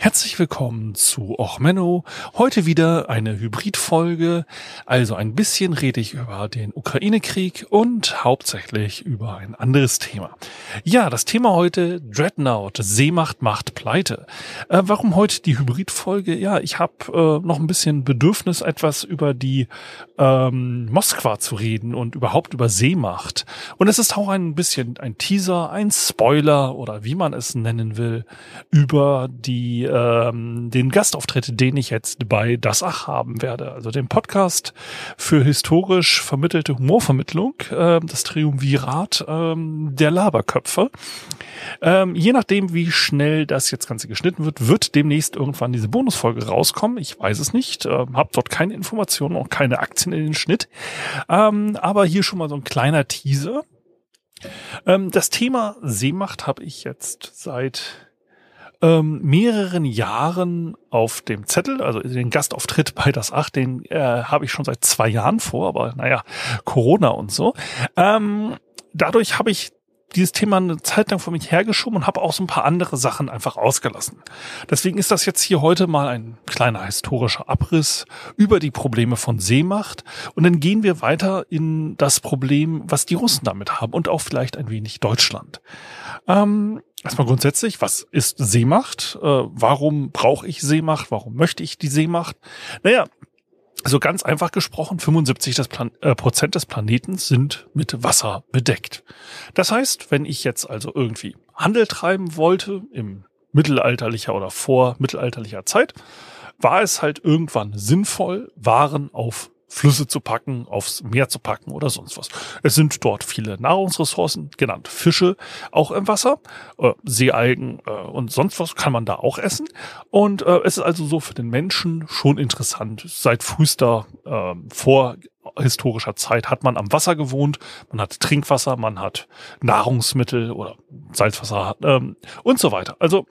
Herzlich willkommen zu Och Menno. Heute wieder eine Hybridfolge. Also ein bisschen rede ich über den Ukraine-Krieg und hauptsächlich über ein anderes Thema. Ja, das Thema heute Dreadnought, Seemacht macht Pleite. Äh, warum heute die Hybridfolge? Ja, ich habe äh, noch ein bisschen Bedürfnis, etwas über die ähm, Moskwa zu reden und überhaupt über Seemacht. Und es ist auch ein bisschen ein Teaser, ein Spoiler oder wie man es nennen will, über die ähm, den Gastauftritt, den ich jetzt bei Das Ach haben werde. Also den Podcast für historisch vermittelte Humorvermittlung, äh, das Triumvirat äh, der Laberköpfe. Ähm, je nachdem, wie schnell das jetzt Ganze geschnitten wird, wird demnächst irgendwann diese Bonusfolge rauskommen. Ich weiß es nicht, äh, habe dort keine Informationen und keine Aktien in den Schnitt. Ähm, aber hier schon mal so ein kleiner Teaser. Ähm, das Thema Seemacht habe ich jetzt seit ähm, mehreren Jahren auf dem Zettel, also den Gastauftritt bei das Acht, den äh, habe ich schon seit zwei Jahren vor, aber naja, Corona und so. Ähm, dadurch habe ich dieses Thema eine Zeit lang vor mich hergeschoben und habe auch so ein paar andere Sachen einfach ausgelassen. Deswegen ist das jetzt hier heute mal ein kleiner historischer Abriss über die Probleme von Seemacht und dann gehen wir weiter in das Problem, was die Russen damit haben und auch vielleicht ein wenig Deutschland. Ähm, erstmal grundsätzlich, was ist Seemacht? Äh, warum brauche ich Seemacht? Warum möchte ich die Seemacht? Naja, so ganz einfach gesprochen, 75 des Plan äh, Prozent des Planeten sind mit Wasser bedeckt. Das heißt, wenn ich jetzt also irgendwie Handel treiben wollte im mittelalterlicher oder vor mittelalterlicher Zeit, war es halt irgendwann sinnvoll, Waren auf Flüsse zu packen, aufs Meer zu packen oder sonst was. Es sind dort viele Nahrungsressourcen, genannt Fische, auch im Wasser, äh, Seealgen äh, und sonst was kann man da auch essen. Und äh, es ist also so für den Menschen schon interessant. Seit frühester, äh, vorhistorischer Zeit hat man am Wasser gewohnt, man hat Trinkwasser, man hat Nahrungsmittel oder Salzwasser ähm, und so weiter. Also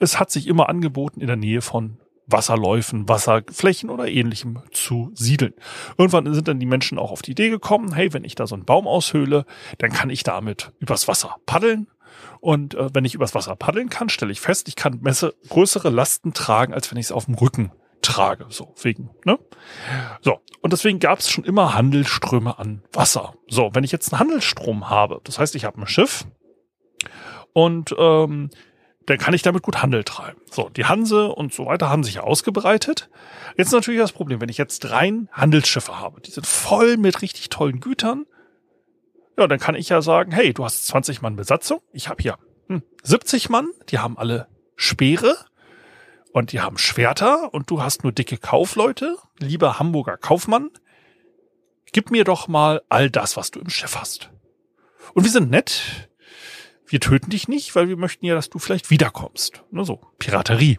es hat sich immer angeboten, in der Nähe von Wasserläufen, Wasserflächen oder ähnlichem zu siedeln. Irgendwann sind dann die Menschen auch auf die Idee gekommen, hey, wenn ich da so einen Baum aushöhle, dann kann ich damit übers Wasser paddeln. Und äh, wenn ich übers Wasser paddeln kann, stelle ich fest, ich kann messe größere Lasten tragen, als wenn ich es auf dem Rücken trage. So, wegen, ne? So, und deswegen gab es schon immer Handelsströme an Wasser. So, wenn ich jetzt einen Handelsstrom habe, das heißt, ich habe ein Schiff und ähm, dann kann ich damit gut Handel treiben. So, die Hanse und so weiter haben sich ausgebreitet. Jetzt natürlich das Problem, wenn ich jetzt rein Handelsschiffe habe, die sind voll mit richtig tollen Gütern, ja, dann kann ich ja sagen, hey, du hast 20 Mann Besatzung, ich habe hier hm, 70 Mann, die haben alle Speere und die haben Schwerter und du hast nur dicke Kaufleute, lieber Hamburger Kaufmann, gib mir doch mal all das, was du im Schiff hast. Und wir sind nett, wir töten dich nicht, weil wir möchten ja, dass du vielleicht wiederkommst. Nur so, Piraterie.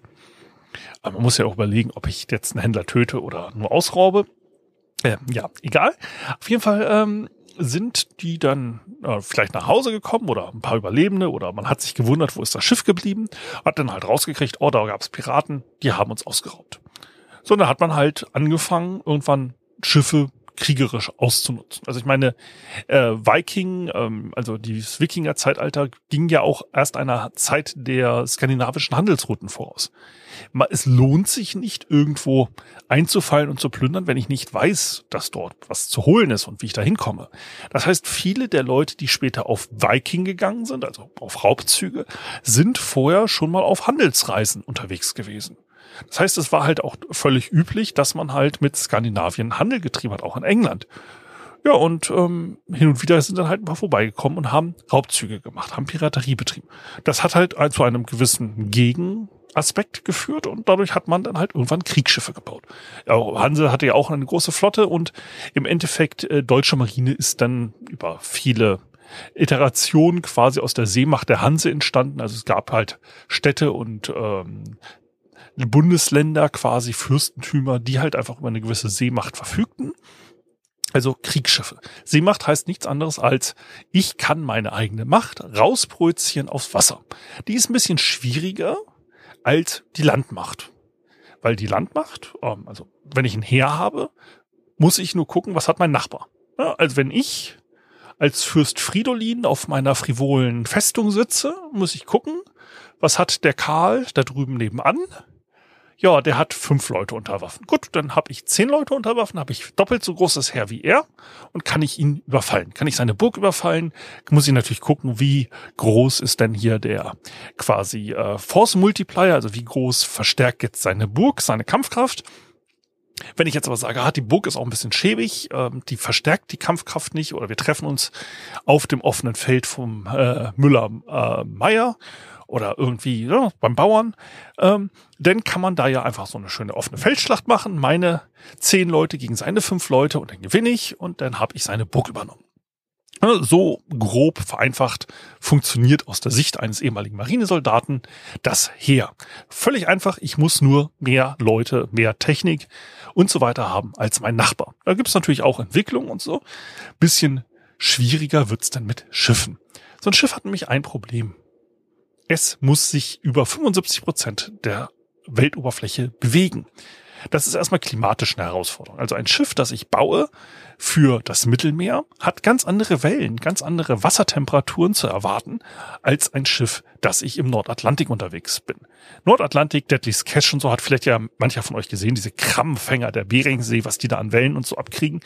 Aber man muss ja auch überlegen, ob ich jetzt einen Händler töte oder nur ausraube. Äh, ja, egal. Auf jeden Fall ähm, sind die dann äh, vielleicht nach Hause gekommen oder ein paar Überlebende oder man hat sich gewundert, wo ist das Schiff geblieben, hat dann halt rausgekriegt, oh, da gab es Piraten, die haben uns ausgeraubt. So, dann hat man halt angefangen, irgendwann Schiffe kriegerisch auszunutzen. Also ich meine, äh, Viking, ähm, also dieses Wikinger-Zeitalter ging ja auch erst einer Zeit der skandinavischen Handelsrouten voraus. Es lohnt sich nicht, irgendwo einzufallen und zu plündern, wenn ich nicht weiß, dass dort was zu holen ist und wie ich da hinkomme. Das heißt, viele der Leute, die später auf Viking gegangen sind, also auf Raubzüge, sind vorher schon mal auf Handelsreisen unterwegs gewesen. Das heißt, es war halt auch völlig üblich, dass man halt mit Skandinavien Handel getrieben hat, auch in England. Ja, und ähm, hin und wieder sind dann halt ein paar vorbeigekommen und haben Raubzüge gemacht, haben Piraterie betrieben. Das hat halt zu einem gewissen Gegenaspekt geführt und dadurch hat man dann halt irgendwann Kriegsschiffe gebaut. Ja, Hanse hatte ja auch eine große Flotte und im Endeffekt äh, deutsche Marine ist dann über viele Iterationen quasi aus der Seemacht der Hanse entstanden. Also es gab halt Städte und ähm, Bundesländer, quasi Fürstentümer, die halt einfach über eine gewisse Seemacht verfügten. Also Kriegsschiffe. Seemacht heißt nichts anderes als, ich kann meine eigene Macht rausprojizieren aufs Wasser. Die ist ein bisschen schwieriger als die Landmacht. Weil die Landmacht, ähm, also wenn ich ein Heer habe, muss ich nur gucken, was hat mein Nachbar. also wenn ich als Fürst Fridolin auf meiner frivolen Festung sitze, muss ich gucken, was hat der Karl da drüben nebenan? Ja, der hat fünf Leute unter Waffen. Gut, dann habe ich zehn Leute unter Waffen, habe ich doppelt so großes Heer wie er und kann ich ihn überfallen. Kann ich seine Burg überfallen? Muss ich natürlich gucken, wie groß ist denn hier der quasi äh, Force Multiplier, also wie groß verstärkt jetzt seine Burg, seine Kampfkraft. Wenn ich jetzt aber sage, ah, die Burg ist auch ein bisschen schäbig, ähm, die verstärkt die Kampfkraft nicht oder wir treffen uns auf dem offenen Feld vom äh, Müller äh, Meier oder irgendwie ja, beim Bauern, ähm, dann kann man da ja einfach so eine schöne offene Feldschlacht machen. Meine zehn Leute gegen seine fünf Leute und dann gewinne ich und dann habe ich seine Burg übernommen. So grob vereinfacht funktioniert aus der Sicht eines ehemaligen Marinesoldaten das Heer. Völlig einfach, ich muss nur mehr Leute, mehr Technik und so weiter haben als mein Nachbar. Da gibt's natürlich auch Entwicklung und so. Bisschen schwieriger wird's dann mit Schiffen. So ein Schiff hat nämlich ein Problem. Es muss sich über 75 Prozent der Weltoberfläche bewegen. Das ist erstmal klimatisch eine Herausforderung. Also ein Schiff, das ich baue für das Mittelmeer, hat ganz andere Wellen, ganz andere Wassertemperaturen zu erwarten als ein Schiff, das ich im Nordatlantik unterwegs bin. Nordatlantik, Deadly's Cash und so hat vielleicht ja mancher von euch gesehen, diese Krabbenfänger der Beringsee, was die da an Wellen und so abkriegen.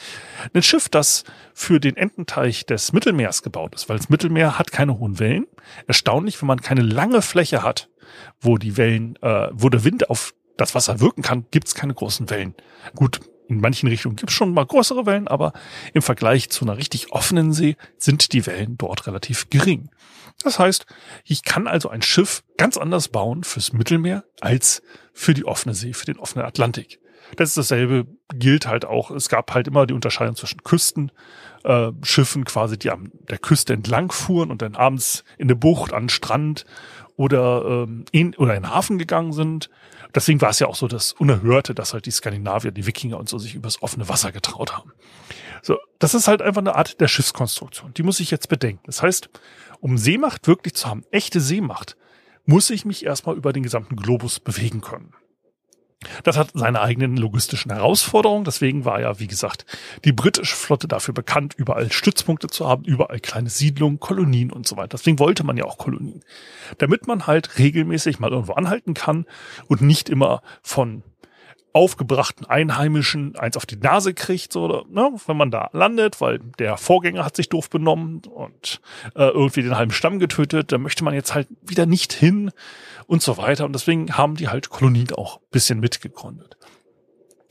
Ein Schiff, das für den Ententeich des Mittelmeers gebaut ist, weil das Mittelmeer hat keine hohen Wellen. Erstaunlich, wenn man keine lange Fläche hat, wo die Wellen, äh, wo der Wind auf das Wasser wirken kann, gibt's keine großen Wellen. Gut, in manchen Richtungen gibt's schon mal größere Wellen, aber im Vergleich zu einer richtig offenen See sind die Wellen dort relativ gering. Das heißt, ich kann also ein Schiff ganz anders bauen fürs Mittelmeer als für die offene See, für den offenen Atlantik. Das ist dasselbe, gilt halt auch. Es gab halt immer die Unterscheidung zwischen Küstenschiffen, äh, quasi, die an der Küste entlang fuhren und dann abends in der Bucht, an den Strand oder, ähm, in, oder in den Hafen gegangen sind. Deswegen war es ja auch so das Unerhörte, dass halt die Skandinavier, die Wikinger und so sich übers offene Wasser getraut haben. So, das ist halt einfach eine Art der Schiffskonstruktion. Die muss ich jetzt bedenken. Das heißt, um Seemacht wirklich zu haben, echte Seemacht, muss ich mich erstmal über den gesamten Globus bewegen können. Das hat seine eigenen logistischen Herausforderungen. Deswegen war ja, wie gesagt, die britische Flotte dafür bekannt, überall Stützpunkte zu haben, überall kleine Siedlungen, Kolonien und so weiter. Deswegen wollte man ja auch Kolonien. Damit man halt regelmäßig mal irgendwo anhalten kann und nicht immer von aufgebrachten Einheimischen eins auf die Nase kriegt, so, oder, ne, wenn man da landet, weil der Vorgänger hat sich doof benommen und äh, irgendwie den halben Stamm getötet, da möchte man jetzt halt wieder nicht hin und so weiter. Und deswegen haben die halt Kolonien auch bisschen mitgegründet.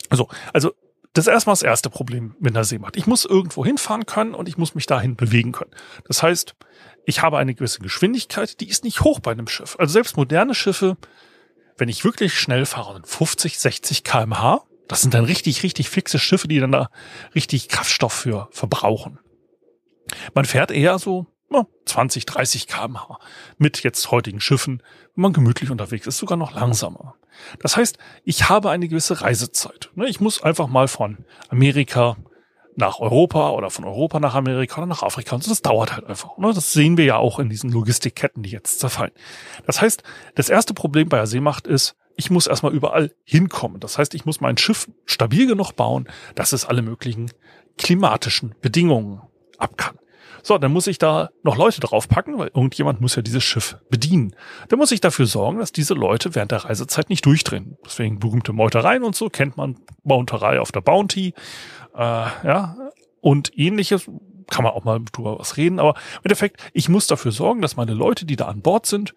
Also, also das erstmal das erste Problem mit einer Seemacht. Ich muss irgendwo hinfahren können und ich muss mich dahin bewegen können. Das heißt, ich habe eine gewisse Geschwindigkeit, die ist nicht hoch bei einem Schiff. Also selbst moderne Schiffe wenn ich wirklich schnell fahre, 50, 60 kmh, das sind dann richtig, richtig fixe Schiffe, die dann da richtig Kraftstoff für verbrauchen. Man fährt eher so 20, 30 kmh mit jetzt heutigen Schiffen, wenn man gemütlich unterwegs ist, sogar noch langsamer. Das heißt, ich habe eine gewisse Reisezeit. Ne, ich muss einfach mal von Amerika nach Europa oder von Europa nach Amerika oder nach Afrika. Und das dauert halt einfach. Ne? Das sehen wir ja auch in diesen Logistikketten, die jetzt zerfallen. Das heißt, das erste Problem bei der Seemacht ist, ich muss erstmal überall hinkommen. Das heißt, ich muss mein Schiff stabil genug bauen, dass es alle möglichen klimatischen Bedingungen ab kann. So, dann muss ich da noch Leute draufpacken, weil irgendjemand muss ja dieses Schiff bedienen. Dann muss ich dafür sorgen, dass diese Leute während der Reisezeit nicht durchdrehen. Deswegen berühmte Meutereien und so kennt man Meuterei auf der Bounty äh, ja, und ähnliches kann man auch mal drüber was reden, aber im Endeffekt, ich muss dafür sorgen, dass meine Leute, die da an Bord sind,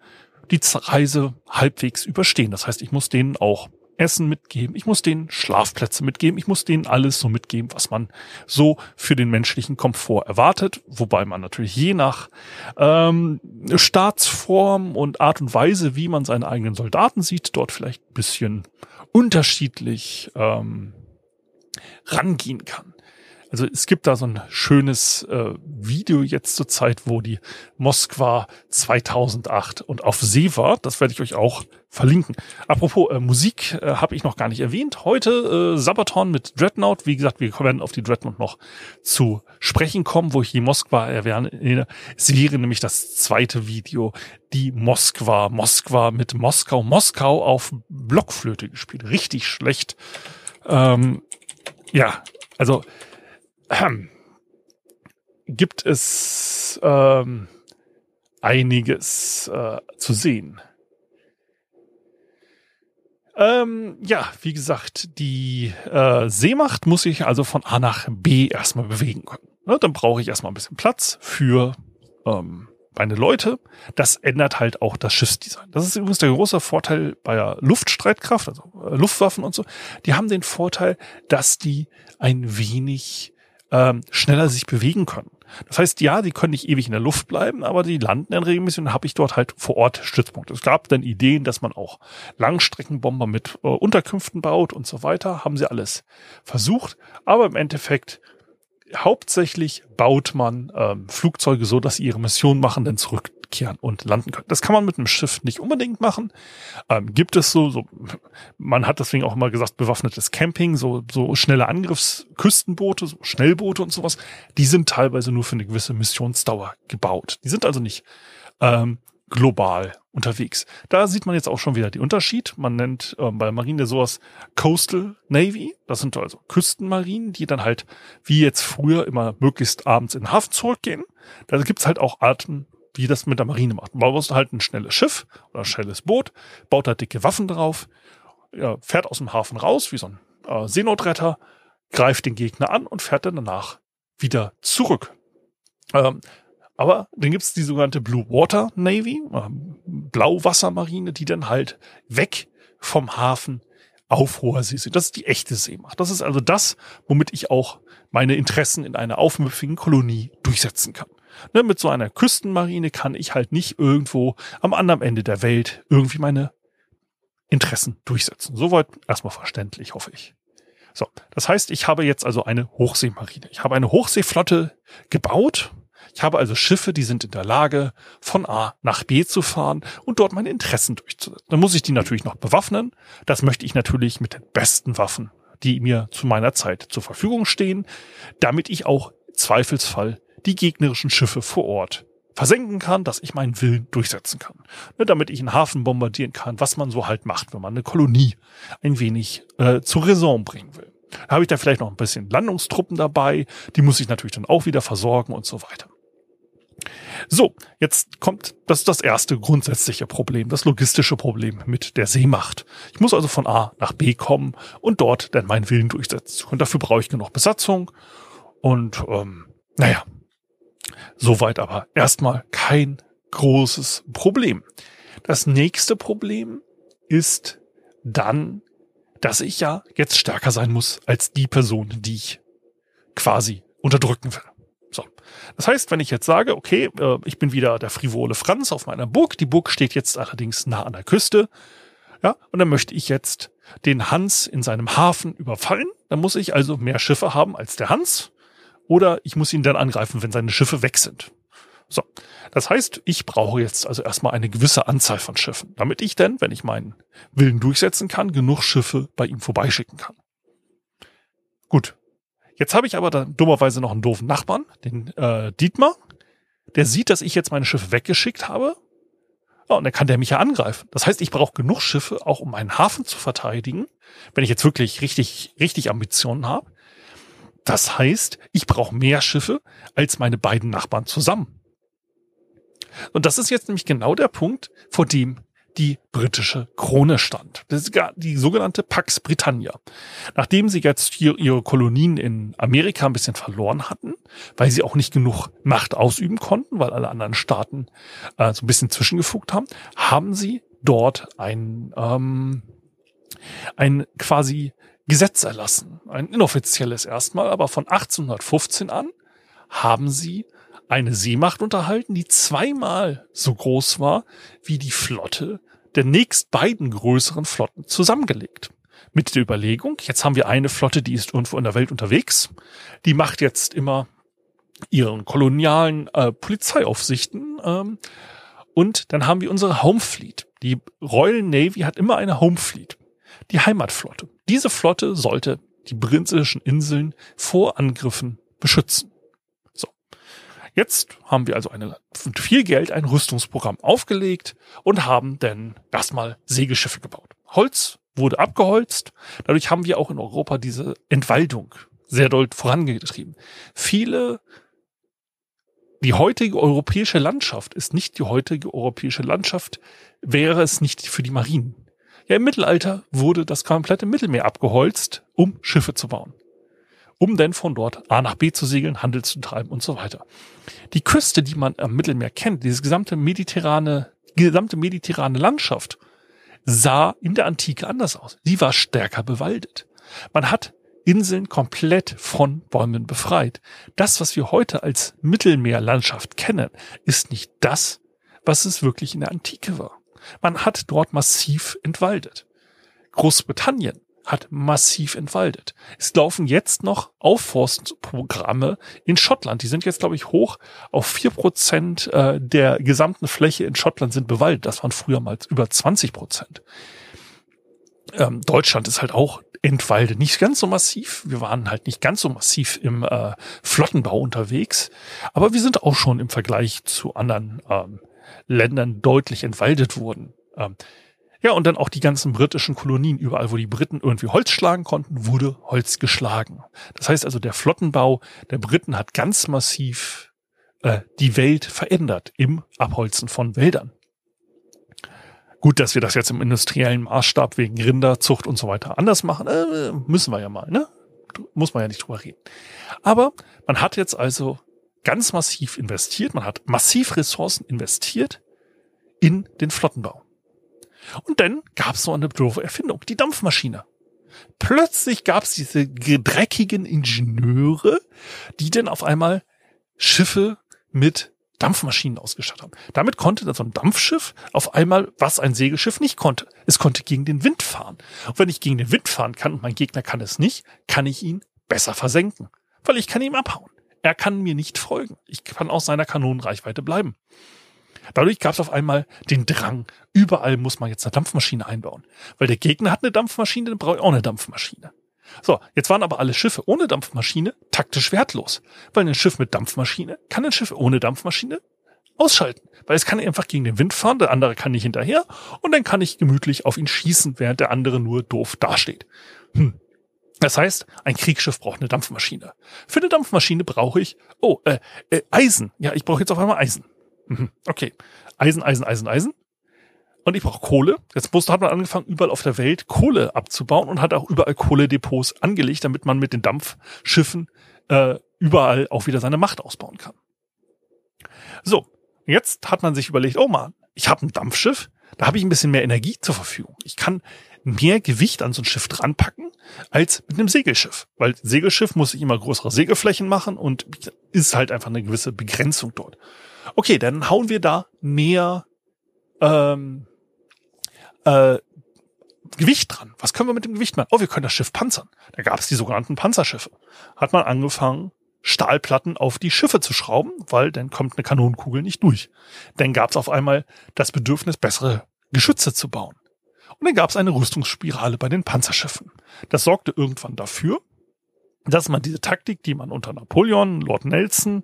die Reise halbwegs überstehen. Das heißt, ich muss denen auch Essen mitgeben, ich muss denen Schlafplätze mitgeben, ich muss denen alles so mitgeben, was man so für den menschlichen Komfort erwartet, wobei man natürlich je nach ähm, Staatsform und Art und Weise, wie man seine eigenen Soldaten sieht, dort vielleicht ein bisschen unterschiedlich ähm, rangehen kann. Also es gibt da so ein schönes äh, Video jetzt zur Zeit, wo die Moskwa 2008 und auf See war. Das werde ich euch auch verlinken. Apropos äh, Musik äh, habe ich noch gar nicht erwähnt. Heute äh, Sabaton mit Dreadnought. Wie gesagt, wir werden auf die Dreadnought noch zu sprechen kommen, wo ich die Moskwa erwähne. Es wäre nämlich das zweite Video, die Moskwa. Moskwa mit Moskau. Moskau auf Blockflöte gespielt. Richtig schlecht. Ähm, ja, also gibt es ähm, einiges äh, zu sehen. Ähm, ja, wie gesagt, die äh, Seemacht muss ich also von A nach B erstmal bewegen können. Ne, dann brauche ich erstmal ein bisschen Platz für ähm, meine Leute. Das ändert halt auch das Schiffsdesign. Das ist übrigens der große Vorteil bei der Luftstreitkraft, also äh, Luftwaffen und so. Die haben den Vorteil, dass die ein wenig ähm, schneller sich bewegen können. Das heißt, ja, die können nicht ewig in der Luft bleiben, aber die landen in regelmäßig und habe ich dort halt vor Ort Stützpunkte. Es gab dann Ideen, dass man auch Langstreckenbomber mit äh, Unterkünften baut und so weiter. Haben sie alles versucht. Aber im Endeffekt hauptsächlich baut man ähm, Flugzeuge so, dass sie ihre Mission machen, dann zurückkehren und landen können. Das kann man mit einem Schiff nicht unbedingt machen. Ähm, gibt es so, so, man hat deswegen auch immer gesagt, bewaffnetes Camping, so, so schnelle Angriffsküstenboote, so Schnellboote und sowas, die sind teilweise nur für eine gewisse Missionsdauer gebaut. Die sind also nicht ähm, global unterwegs. Da sieht man jetzt auch schon wieder den Unterschied. Man nennt ähm, bei Marine sowas Coastal Navy. Das sind also Küstenmarinen, die dann halt wie jetzt früher immer möglichst abends in den Hafen zurückgehen. Da gibt's halt auch Arten, wie das mit der Marine macht. Man baut halt ein schnelles Schiff oder ein schnelles Boot, baut da dicke Waffen drauf, fährt aus dem Hafen raus wie so ein äh, Seenotretter, greift den Gegner an und fährt dann danach wieder zurück. Ähm, aber dann gibt's die sogenannte Blue Water Navy, äh, Blauwassermarine, die dann halt weg vom Hafen auf hoher See sind. Das ist die echte Seemacht. Das ist also das, womit ich auch meine Interessen in einer aufmüpfigen Kolonie durchsetzen kann. Ne, mit so einer Küstenmarine kann ich halt nicht irgendwo am anderen Ende der Welt irgendwie meine Interessen durchsetzen. Soweit erstmal verständlich, hoffe ich. So, das heißt, ich habe jetzt also eine Hochseemarine. Ich habe eine Hochseeflotte gebaut ich habe also Schiffe, die sind in der Lage, von A nach B zu fahren und dort meine Interessen durchzusetzen. Dann muss ich die natürlich noch bewaffnen. Das möchte ich natürlich mit den besten Waffen, die mir zu meiner Zeit zur Verfügung stehen, damit ich auch Zweifelsfall die gegnerischen Schiffe vor Ort versenken kann, dass ich meinen Willen durchsetzen kann. Ne, damit ich einen Hafen bombardieren kann, was man so halt macht, wenn man eine Kolonie ein wenig äh, zur Raison bringen will. Da habe ich da vielleicht noch ein bisschen Landungstruppen dabei, die muss ich natürlich dann auch wieder versorgen und so weiter. So, jetzt kommt das das erste grundsätzliche Problem, das logistische Problem mit der Seemacht. Ich muss also von A nach B kommen und dort dann meinen Willen durchsetzen. Und dafür brauche ich genug Besatzung. Und ähm, naja, soweit aber erstmal kein großes Problem. Das nächste Problem ist dann, dass ich ja jetzt stärker sein muss als die Person, die ich quasi unterdrücken will. So. Das heißt, wenn ich jetzt sage, okay, äh, ich bin wieder der frivole Franz auf meiner Burg, die Burg steht jetzt allerdings nah an der Küste, ja, und dann möchte ich jetzt den Hans in seinem Hafen überfallen, dann muss ich also mehr Schiffe haben als der Hans, oder ich muss ihn dann angreifen, wenn seine Schiffe weg sind. So. Das heißt, ich brauche jetzt also erstmal eine gewisse Anzahl von Schiffen, damit ich denn, wenn ich meinen Willen durchsetzen kann, genug Schiffe bei ihm vorbeischicken kann. Gut, Jetzt habe ich aber dann dummerweise noch einen doofen Nachbarn, den äh, Dietmar. Der sieht, dass ich jetzt meine Schiffe weggeschickt habe. Ja, und dann kann der mich ja angreifen. Das heißt, ich brauche genug Schiffe, auch um meinen Hafen zu verteidigen, wenn ich jetzt wirklich richtig, richtig Ambitionen habe. Das heißt, ich brauche mehr Schiffe als meine beiden Nachbarn zusammen. Und das ist jetzt nämlich genau der Punkt, vor dem die britische Krone stand. Das ist die sogenannte Pax Britannia. Nachdem sie jetzt hier ihre Kolonien in Amerika ein bisschen verloren hatten, weil sie auch nicht genug Macht ausüben konnten, weil alle anderen Staaten äh, so ein bisschen zwischengefugt haben, haben sie dort ein, ähm, ein quasi Gesetz erlassen. Ein inoffizielles erstmal, aber von 1815 an haben sie eine Seemacht unterhalten, die zweimal so groß war wie die Flotte der nächst beiden größeren Flotten zusammengelegt. Mit der Überlegung, jetzt haben wir eine Flotte, die ist irgendwo in der Welt unterwegs. Die macht jetzt immer ihren kolonialen äh, Polizeiaufsichten. Ähm, und dann haben wir unsere Home Fleet. Die Royal Navy hat immer eine Home Fleet. Die Heimatflotte. Diese Flotte sollte die britischen Inseln vor Angriffen beschützen. So. Jetzt haben wir also eine, viel Geld ein Rüstungsprogramm aufgelegt und haben dann erstmal Segelschiffe gebaut. Holz wurde abgeholzt. Dadurch haben wir auch in Europa diese Entwaldung sehr doll vorangetrieben. Viele die heutige europäische Landschaft ist nicht die heutige europäische Landschaft, wäre es nicht für die Marinen. Ja, im Mittelalter wurde das komplette Mittelmeer abgeholzt, um Schiffe zu bauen. Um denn von dort A nach B zu segeln, Handel zu treiben und so weiter. Die Küste, die man am Mittelmeer kennt, diese gesamte mediterrane, gesamte mediterrane Landschaft, sah in der Antike anders aus. Sie war stärker bewaldet. Man hat Inseln komplett von Bäumen befreit. Das, was wir heute als Mittelmeerlandschaft kennen, ist nicht das, was es wirklich in der Antike war. Man hat dort massiv entwaldet. Großbritannien hat massiv entwaldet. Es laufen jetzt noch Aufforstprogramme in Schottland. Die sind jetzt, glaube ich, hoch auf vier Prozent äh, der gesamten Fläche in Schottland sind bewaldet. Das waren früher mal über 20 Prozent. Ähm, Deutschland ist halt auch entwaldet. Nicht ganz so massiv. Wir waren halt nicht ganz so massiv im äh, Flottenbau unterwegs. Aber wir sind auch schon im Vergleich zu anderen ähm, Ländern deutlich entwaldet wurden. Ähm, ja, und dann auch die ganzen britischen Kolonien. Überall, wo die Briten irgendwie Holz schlagen konnten, wurde Holz geschlagen. Das heißt also, der Flottenbau der Briten hat ganz massiv äh, die Welt verändert im Abholzen von Wäldern. Gut, dass wir das jetzt im industriellen Maßstab wegen Rinderzucht und so weiter anders machen, äh, müssen wir ja mal, ne? Muss man ja nicht drüber reden. Aber man hat jetzt also ganz massiv investiert, man hat massiv Ressourcen investiert in den Flottenbau. Und dann gab es so eine doofe Erfindung, die Dampfmaschine. Plötzlich gab es diese dreckigen Ingenieure, die dann auf einmal Schiffe mit Dampfmaschinen ausgestattet haben. Damit konnte dann so ein Dampfschiff auf einmal, was ein Segelschiff nicht konnte. Es konnte gegen den Wind fahren. Und wenn ich gegen den Wind fahren kann und mein Gegner kann es nicht, kann ich ihn besser versenken. Weil ich kann ihm abhauen. Er kann mir nicht folgen. Ich kann aus seiner Kanonenreichweite bleiben. Dadurch gab es auf einmal den Drang, überall muss man jetzt eine Dampfmaschine einbauen. Weil der Gegner hat eine Dampfmaschine, dann brauche ich auch eine Dampfmaschine. So, jetzt waren aber alle Schiffe ohne Dampfmaschine taktisch wertlos. Weil ein Schiff mit Dampfmaschine kann ein Schiff ohne Dampfmaschine ausschalten. Weil es kann einfach gegen den Wind fahren, der andere kann nicht hinterher und dann kann ich gemütlich auf ihn schießen, während der andere nur doof dasteht. Hm. Das heißt, ein Kriegsschiff braucht eine Dampfmaschine. Für eine Dampfmaschine brauche ich, oh, äh, äh, Eisen. Ja, ich brauche jetzt auf einmal Eisen. Mhm. Okay. Eisen, Eisen, Eisen, Eisen und ich brauche Kohle. Jetzt musste, hat man angefangen, überall auf der Welt Kohle abzubauen und hat auch überall Kohledepots angelegt, damit man mit den Dampfschiffen äh, überall auch wieder seine Macht ausbauen kann. So, jetzt hat man sich überlegt, oh man, ich habe ein Dampfschiff, da habe ich ein bisschen mehr Energie zur Verfügung. Ich kann mehr Gewicht an so ein Schiff dranpacken als mit einem Segelschiff. Weil Segelschiff muss ich immer größere Segelflächen machen und ist halt einfach eine gewisse Begrenzung dort. Okay, dann hauen wir da mehr ähm, äh, Gewicht dran. Was können wir mit dem Gewicht machen? Oh, wir können das Schiff panzern. Da gab es die sogenannten Panzerschiffe. Hat man angefangen, Stahlplatten auf die Schiffe zu schrauben, weil dann kommt eine Kanonenkugel nicht durch. Dann gab es auf einmal das Bedürfnis, bessere Geschütze zu bauen. Und dann gab es eine Rüstungsspirale bei den Panzerschiffen. Das sorgte irgendwann dafür, dass man diese Taktik, die man unter Napoleon, Lord Nelson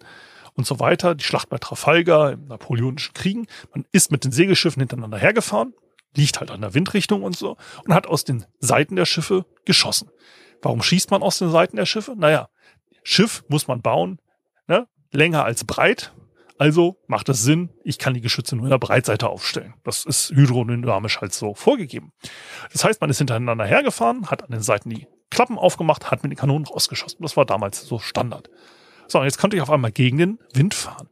und so weiter, die Schlacht bei Trafalgar im Napoleonischen Kriegen, man ist mit den Segelschiffen hintereinander hergefahren, liegt halt an der Windrichtung und so, und hat aus den Seiten der Schiffe geschossen. Warum schießt man aus den Seiten der Schiffe? Naja, Schiff muss man bauen, ne? länger als breit. Also macht es Sinn, ich kann die Geschütze nur in der Breitseite aufstellen. Das ist hydrodynamisch halt so vorgegeben. Das heißt, man ist hintereinander hergefahren, hat an den Seiten die Klappen aufgemacht, hat mit den Kanonen rausgeschossen. Das war damals so Standard. So, und jetzt konnte ich auf einmal gegen den Wind fahren.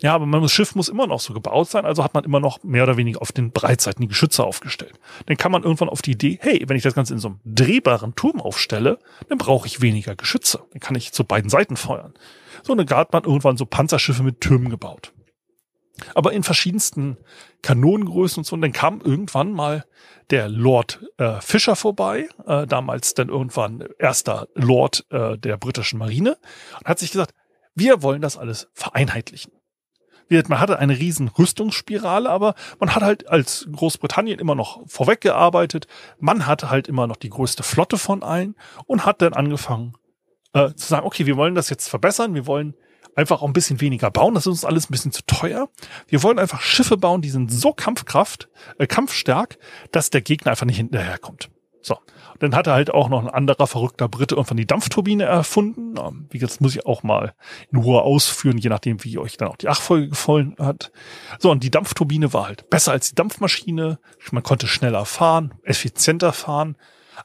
Ja, aber das Schiff muss immer noch so gebaut sein, also hat man immer noch mehr oder weniger auf den Breitseiten die Geschütze aufgestellt. Dann kann man irgendwann auf die Idee, hey, wenn ich das Ganze in so einem drehbaren Turm aufstelle, dann brauche ich weniger Geschütze. Dann kann ich zu beiden Seiten feuern. So, dann hat man irgendwann so Panzerschiffe mit Türmen gebaut. aber in verschiedensten Kanonengrößen und so. Und dann kam irgendwann mal der Lord äh, Fischer vorbei, äh, damals dann irgendwann erster Lord äh, der britischen Marine, und hat sich gesagt, wir wollen das alles vereinheitlichen. Man hatte eine riesen Rüstungsspirale, aber man hat halt als Großbritannien immer noch vorweggearbeitet. Man hatte halt immer noch die größte Flotte von allen und hat dann angefangen äh, zu sagen, okay, wir wollen das jetzt verbessern, wir wollen einfach auch ein bisschen weniger bauen. Das ist uns alles ein bisschen zu teuer. Wir wollen einfach Schiffe bauen, die sind so Kampfkraft, äh, kampfstark, dass der Gegner einfach nicht hinterherkommt. So. Und dann hat er halt auch noch ein anderer verrückter Brite irgendwann die Dampfturbine erfunden. Wie das muss ich auch mal in Ruhe ausführen, je nachdem, wie euch dann auch die Achfolge gefallen hat. So, und die Dampfturbine war halt besser als die Dampfmaschine. Man konnte schneller fahren, effizienter fahren.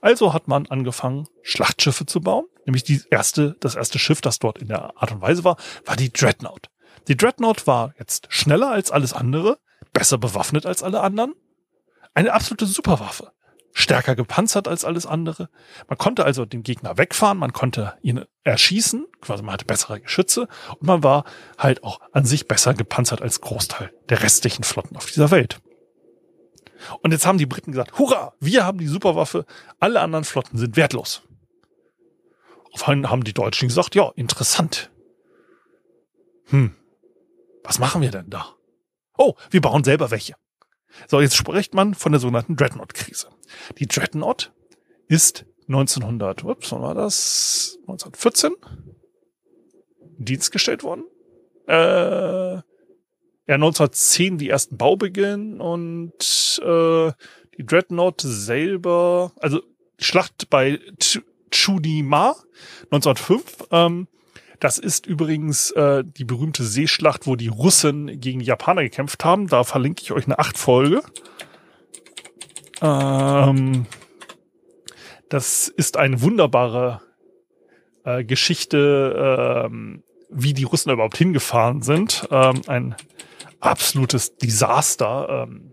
Also hat man angefangen, Schlachtschiffe zu bauen. Nämlich die erste, das erste Schiff, das dort in der Art und Weise war, war die Dreadnought. Die Dreadnought war jetzt schneller als alles andere, besser bewaffnet als alle anderen. Eine absolute Superwaffe. Stärker gepanzert als alles andere. Man konnte also den Gegner wegfahren, man konnte ihn erschießen, quasi man hatte bessere Geschütze und man war halt auch an sich besser gepanzert als Großteil der restlichen Flotten auf dieser Welt. Und jetzt haben die Briten gesagt, hurra, wir haben die Superwaffe, alle anderen Flotten sind wertlos. Auf einen haben die Deutschen gesagt, ja, interessant. Hm, was machen wir denn da? Oh, wir bauen selber welche. So, jetzt spricht man von der sogenannten Dreadnought-Krise. Die Dreadnought ist 1900, ups, wann war das? 1914 Dienst gestellt worden. Äh, ja, 1910 die ersten Baubeginn und äh, die Dreadnought selber, also Schlacht bei Chudima 1905. Ähm, das ist übrigens äh, die berühmte Seeschlacht, wo die Russen gegen die Japaner gekämpft haben. Da verlinke ich euch eine Achtfolge. Ähm, das ist eine wunderbare äh, Geschichte, ähm, wie die Russen überhaupt hingefahren sind. Ähm, ein absolutes Desaster. Ähm,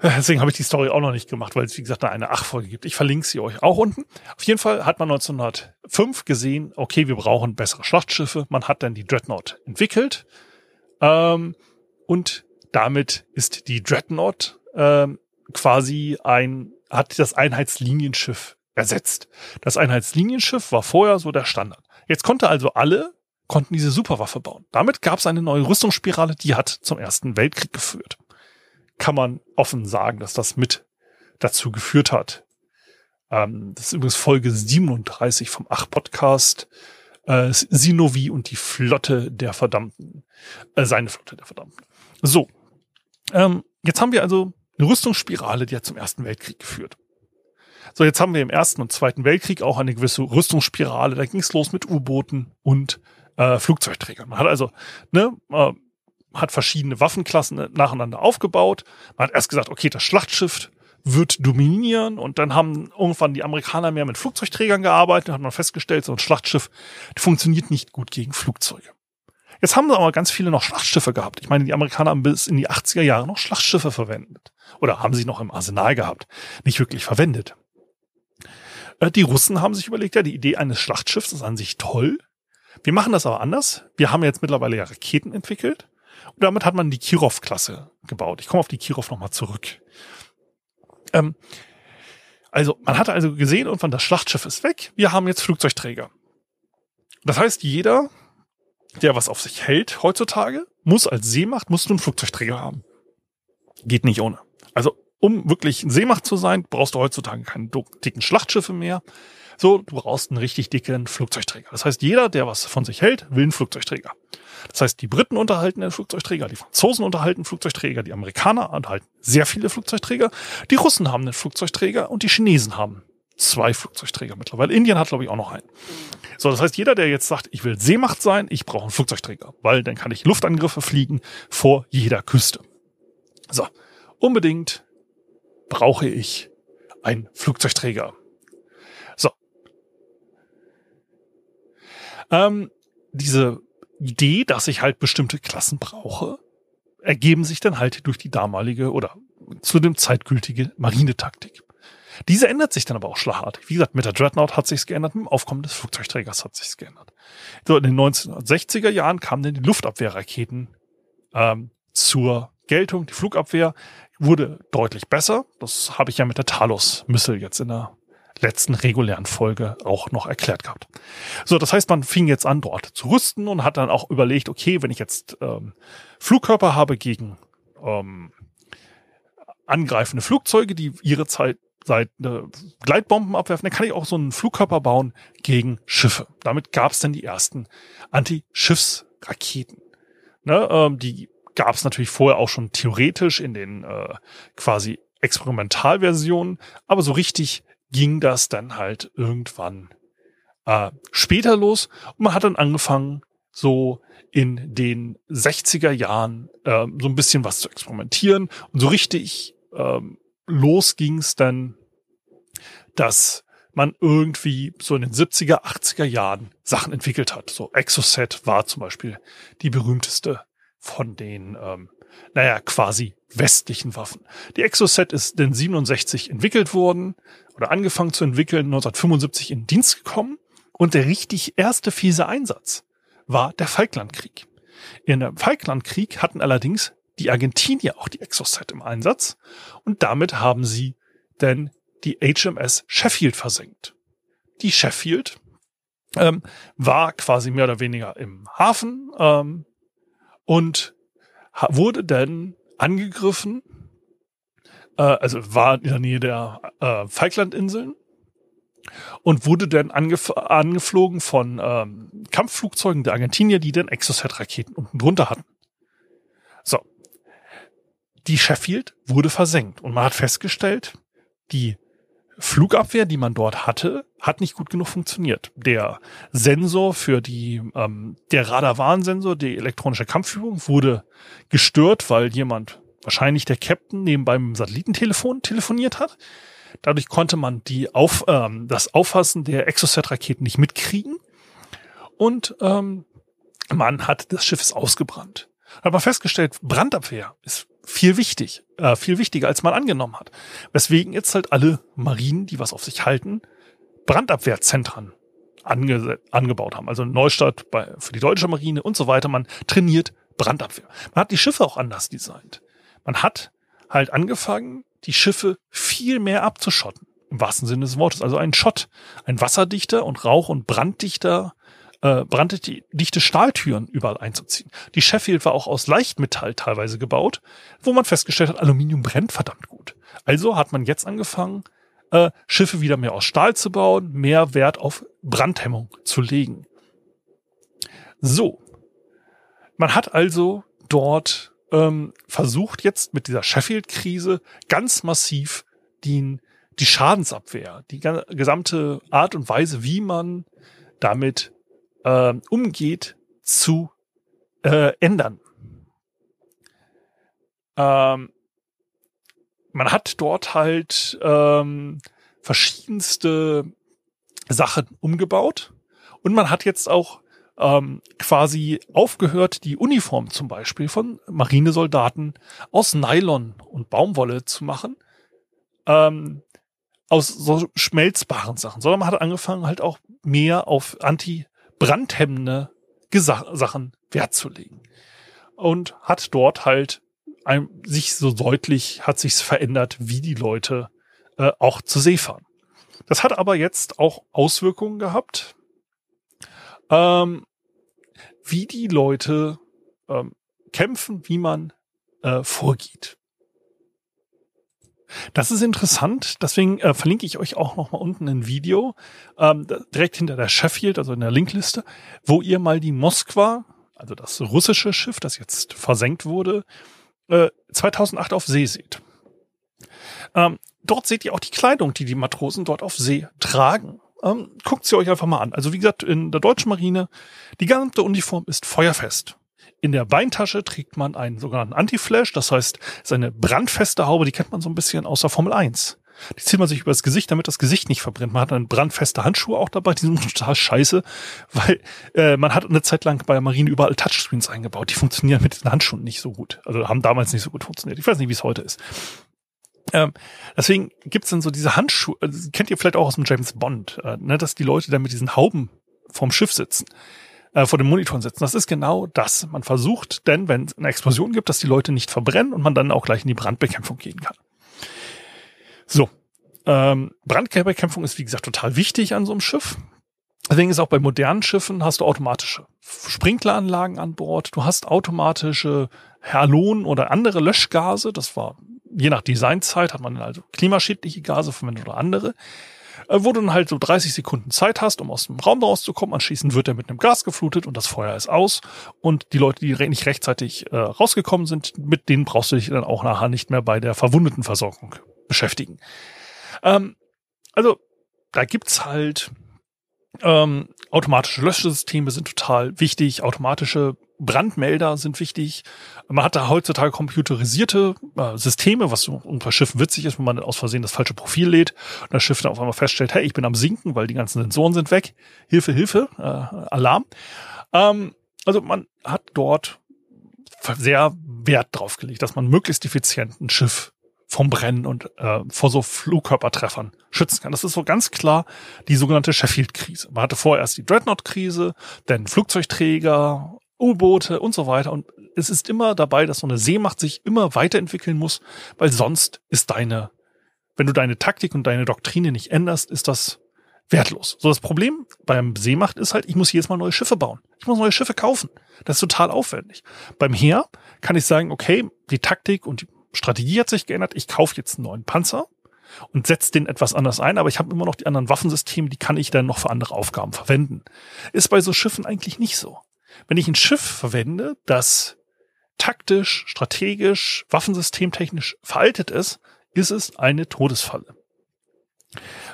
Deswegen habe ich die Story auch noch nicht gemacht, weil es, wie gesagt, da eine Achtfolge gibt. Ich verlinke sie euch auch unten. Auf jeden Fall hat man 1905 gesehen, okay, wir brauchen bessere Schlachtschiffe. Man hat dann die Dreadnought entwickelt. Ähm, und damit ist die Dreadnought ähm, quasi ein, hat das Einheitslinienschiff ersetzt. Das Einheitslinienschiff war vorher so der Standard. Jetzt konnte also alle konnten diese Superwaffe bauen. Damit gab es eine neue Rüstungsspirale, die hat zum Ersten Weltkrieg geführt kann man offen sagen, dass das mit dazu geführt hat. Ähm, das ist übrigens Folge 37 vom Ach-Podcast. Äh, Sinovi und die Flotte der Verdammten. Äh, seine Flotte der Verdammten. So. Ähm, jetzt haben wir also eine Rüstungsspirale, die hat zum Ersten Weltkrieg geführt. So, jetzt haben wir im Ersten und Zweiten Weltkrieg auch eine gewisse Rüstungsspirale. Da ging es los mit U-Booten und äh, Flugzeugträgern. Man hat also ne, äh, hat verschiedene Waffenklassen nacheinander aufgebaut. Man hat erst gesagt, okay, das Schlachtschiff wird dominieren und dann haben irgendwann die Amerikaner mehr mit Flugzeugträgern gearbeitet, hat man festgestellt, so ein Schlachtschiff funktioniert nicht gut gegen Flugzeuge. Jetzt haben sie aber ganz viele noch Schlachtschiffe gehabt. Ich meine, die Amerikaner haben bis in die 80er Jahre noch Schlachtschiffe verwendet. Oder haben sie noch im Arsenal gehabt. Nicht wirklich verwendet. Äh, die Russen haben sich überlegt, ja, die Idee eines Schlachtschiffs ist an sich toll. Wir machen das aber anders. Wir haben jetzt mittlerweile ja Raketen entwickelt. Damit hat man die Kirov-Klasse gebaut. Ich komme auf die Kirov nochmal zurück. Ähm, also, man hatte also gesehen, irgendwann das Schlachtschiff ist weg. Wir haben jetzt Flugzeugträger. Das heißt, jeder, der was auf sich hält heutzutage, muss als Seemacht, musst du einen Flugzeugträger haben. Geht nicht ohne. Also, um wirklich Seemacht zu sein, brauchst du heutzutage keine dicken Schlachtschiffe mehr. So, du brauchst einen richtig dicken Flugzeugträger. Das heißt, jeder, der was von sich hält, will einen Flugzeugträger. Das heißt, die Briten unterhalten einen Flugzeugträger, die Franzosen unterhalten Flugzeugträger, die Amerikaner unterhalten sehr viele Flugzeugträger, die Russen haben einen Flugzeugträger und die Chinesen haben zwei Flugzeugträger mittlerweile. Indien hat, glaube ich, auch noch einen. So, das heißt, jeder, der jetzt sagt, ich will Seemacht sein, ich brauche einen Flugzeugträger, weil dann kann ich Luftangriffe fliegen vor jeder Küste. So, unbedingt brauche ich einen Flugzeugträger. Ähm, diese Idee, dass ich halt bestimmte Klassen brauche, ergeben sich dann halt durch die damalige oder zu dem zeitgültige Marinetaktik. Diese ändert sich dann aber auch schlagartig. Wie gesagt, mit der Dreadnought hat sich's geändert, mit dem Aufkommen des Flugzeugträgers hat sich's geändert. So, in den 1960er Jahren kamen dann die Luftabwehrraketen ähm, zur Geltung. Die Flugabwehr wurde deutlich besser. Das habe ich ja mit der Talos-Missile jetzt in der letzten regulären Folge auch noch erklärt gehabt. So, das heißt, man fing jetzt an, dort zu rüsten und hat dann auch überlegt, okay, wenn ich jetzt ähm, Flugkörper habe gegen ähm, angreifende Flugzeuge, die ihre Zeit seit äh, Gleitbomben abwerfen, dann kann ich auch so einen Flugkörper bauen gegen Schiffe. Damit gab es dann die ersten Anti-Schiffsraketen. Ne, ähm, die gab es natürlich vorher auch schon theoretisch in den äh, quasi Experimentalversionen, aber so richtig ging das dann halt irgendwann äh, später los und man hat dann angefangen, so in den 60er Jahren äh, so ein bisschen was zu experimentieren und so richtig ähm, los ging's dann, dass man irgendwie so in den 70er, 80er Jahren Sachen entwickelt hat. So Exocet war zum Beispiel die berühmteste von den, ähm, naja, quasi westlichen Waffen. Die Exocet ist in 67 entwickelt worden oder angefangen zu entwickeln, 1975 in Dienst gekommen und der richtig erste fiese Einsatz war der Falklandkrieg. In dem Falklandkrieg hatten allerdings die Argentinier auch die Exocet im Einsatz und damit haben sie denn die HMS Sheffield versenkt. Die Sheffield ähm, war quasi mehr oder weniger im Hafen ähm, und wurde dann angegriffen, äh, also war in der Nähe der äh, Falklandinseln und wurde dann angef angeflogen von ähm, Kampfflugzeugen der Argentinier, die dann Exocet-Raketen unten drunter hatten. So, die Sheffield wurde versenkt und man hat festgestellt, die Flugabwehr, die man dort hatte, hat nicht gut genug funktioniert. Der Sensor für die, ähm, der Radarwarnsensor, die elektronische Kampfführung, wurde gestört, weil jemand, wahrscheinlich der Captain, neben beim Satellitentelefon telefoniert hat. Dadurch konnte man die auf, ähm, das Auffassen der Exocet-Raketen nicht mitkriegen. Und ähm, man hat das Schiff ist ausgebrannt. Hat man festgestellt, Brandabwehr ist viel wichtig, äh, viel wichtiger, als man angenommen hat. Weswegen jetzt halt alle Marinen, die was auf sich halten, Brandabwehrzentren ange angebaut haben. Also Neustadt bei, für die deutsche Marine und so weiter. Man trainiert Brandabwehr. Man hat die Schiffe auch anders designt. Man hat halt angefangen, die Schiffe viel mehr abzuschotten. Im wahrsten Sinne des Wortes. Also ein Schott, ein wasserdichter und rauch- und branddichter äh, branddichte Stahltüren überall einzuziehen. Die Sheffield war auch aus Leichtmetall teilweise gebaut, wo man festgestellt hat, Aluminium brennt verdammt gut. Also hat man jetzt angefangen, äh, Schiffe wieder mehr aus Stahl zu bauen, mehr Wert auf Brandhemmung zu legen. So. Man hat also dort ähm, versucht jetzt mit dieser Sheffield-Krise ganz massiv die, die Schadensabwehr, die gesamte Art und Weise, wie man damit äh, umgeht, zu äh, ändern. Ähm, man hat dort halt ähm, verschiedenste Sachen umgebaut und man hat jetzt auch ähm, quasi aufgehört, die Uniform zum Beispiel von Marinesoldaten aus Nylon und Baumwolle zu machen, ähm, aus so schmelzbaren Sachen, sondern man hat angefangen halt auch mehr auf Anti brandhemmende Sachen Wert zu legen. Und hat dort halt ein, sich so deutlich, hat sich's verändert, wie die Leute äh, auch zu See fahren. Das hat aber jetzt auch Auswirkungen gehabt, ähm, wie die Leute ähm, kämpfen, wie man äh, vorgeht. Das ist interessant, deswegen äh, verlinke ich euch auch noch mal unten ein Video, ähm, direkt hinter der Sheffield, also in der Linkliste, wo ihr mal die Moskwa, also das russische Schiff, das jetzt versenkt wurde, äh, 2008 auf See seht. Ähm, dort seht ihr auch die Kleidung, die die Matrosen dort auf See tragen. Ähm, guckt sie euch einfach mal an. Also wie gesagt, in der deutschen Marine, die gesamte Uniform ist feuerfest. In der Beintasche trägt man einen sogenannten Anti-Flash, das heißt, seine brandfeste Haube, die kennt man so ein bisschen aus der Formel 1. Die zieht man sich übers Gesicht, damit das Gesicht nicht verbrennt. Man hat dann brandfeste Handschuhe auch dabei, die sind total scheiße, weil äh, man hat eine Zeit lang bei der Marine überall Touchscreens eingebaut. Die funktionieren mit den Handschuhen nicht so gut. Also haben damals nicht so gut funktioniert. Ich weiß nicht, wie es heute ist. Ähm, deswegen gibt's dann so diese Handschuhe, also, kennt ihr vielleicht auch aus dem James Bond, äh, ne, dass die Leute dann mit diesen Hauben vom Schiff sitzen. Äh, vor den Monitoren sitzen. Das ist genau das. Man versucht denn, wenn es eine Explosion gibt, dass die Leute nicht verbrennen und man dann auch gleich in die Brandbekämpfung gehen kann. So. Ähm, Brandbekämpfung ist, wie gesagt, total wichtig an so einem Schiff. Deswegen ist auch bei modernen Schiffen hast du automatische Sprinkleranlagen an Bord. Du hast automatische Halon oder andere Löschgase. Das war je nach Designzeit hat man also klimaschädliche Gase verwendet oder andere. Äh, wo du dann halt so 30 Sekunden Zeit hast, um aus dem Raum rauszukommen. Anschließend wird er mit einem Gas geflutet und das Feuer ist aus. Und die Leute, die nicht rechtzeitig äh, rausgekommen sind, mit denen brauchst du dich dann auch nachher nicht mehr bei der Verwundetenversorgung beschäftigen. Ähm, also da gibt's halt ähm, automatische Löschsysteme sind total wichtig, automatische Brandmelder sind wichtig. Man hat da heutzutage computerisierte äh, Systeme, was so unter Schiffen witzig ist, wenn man aus Versehen das falsche Profil lädt und das Schiff dann auf einmal feststellt, hey, ich bin am Sinken, weil die ganzen Sensoren sind weg. Hilfe, Hilfe, äh, Alarm. Ähm, also man hat dort sehr Wert drauf gelegt, dass man möglichst effizient ein Schiff vom Brennen und äh, vor so Flugkörpertreffern schützen kann. Das ist so ganz klar die sogenannte Sheffield-Krise. Man hatte vorerst die Dreadnought-Krise, dann Flugzeugträger, U-Boote und so weiter. Und es ist immer dabei, dass so eine Seemacht sich immer weiterentwickeln muss, weil sonst ist deine, wenn du deine Taktik und deine Doktrine nicht änderst, ist das wertlos. So das Problem beim Seemacht ist halt, ich muss jedes Mal neue Schiffe bauen. Ich muss neue Schiffe kaufen. Das ist total aufwendig. Beim Heer kann ich sagen, okay, die Taktik und die Strategie hat sich geändert. Ich kaufe jetzt einen neuen Panzer und setze den etwas anders ein, aber ich habe immer noch die anderen Waffensysteme, die kann ich dann noch für andere Aufgaben verwenden. Ist bei so Schiffen eigentlich nicht so. Wenn ich ein Schiff verwende, das taktisch, strategisch, waffensystemtechnisch veraltet ist, ist es eine Todesfalle.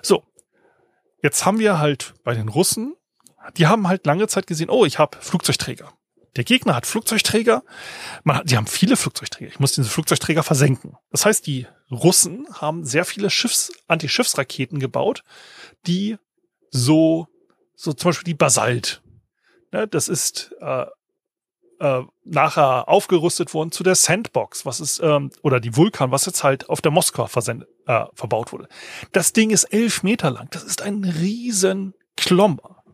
So, jetzt haben wir halt bei den Russen, die haben halt lange Zeit gesehen, oh, ich habe Flugzeugträger. Der Gegner hat Flugzeugträger. Man, die haben viele Flugzeugträger. Ich muss diese Flugzeugträger versenken. Das heißt, die Russen haben sehr viele Schiffs, Anti-Schiffsraketen gebaut, die so, so zum Beispiel die Basalt, Ne, das ist äh, äh, nachher aufgerüstet worden zu der Sandbox, was ist, ähm, oder die Vulkan, was jetzt halt auf der Moskau versendet, äh, verbaut wurde. Das Ding ist elf Meter lang. Das ist ein riesen Klomber.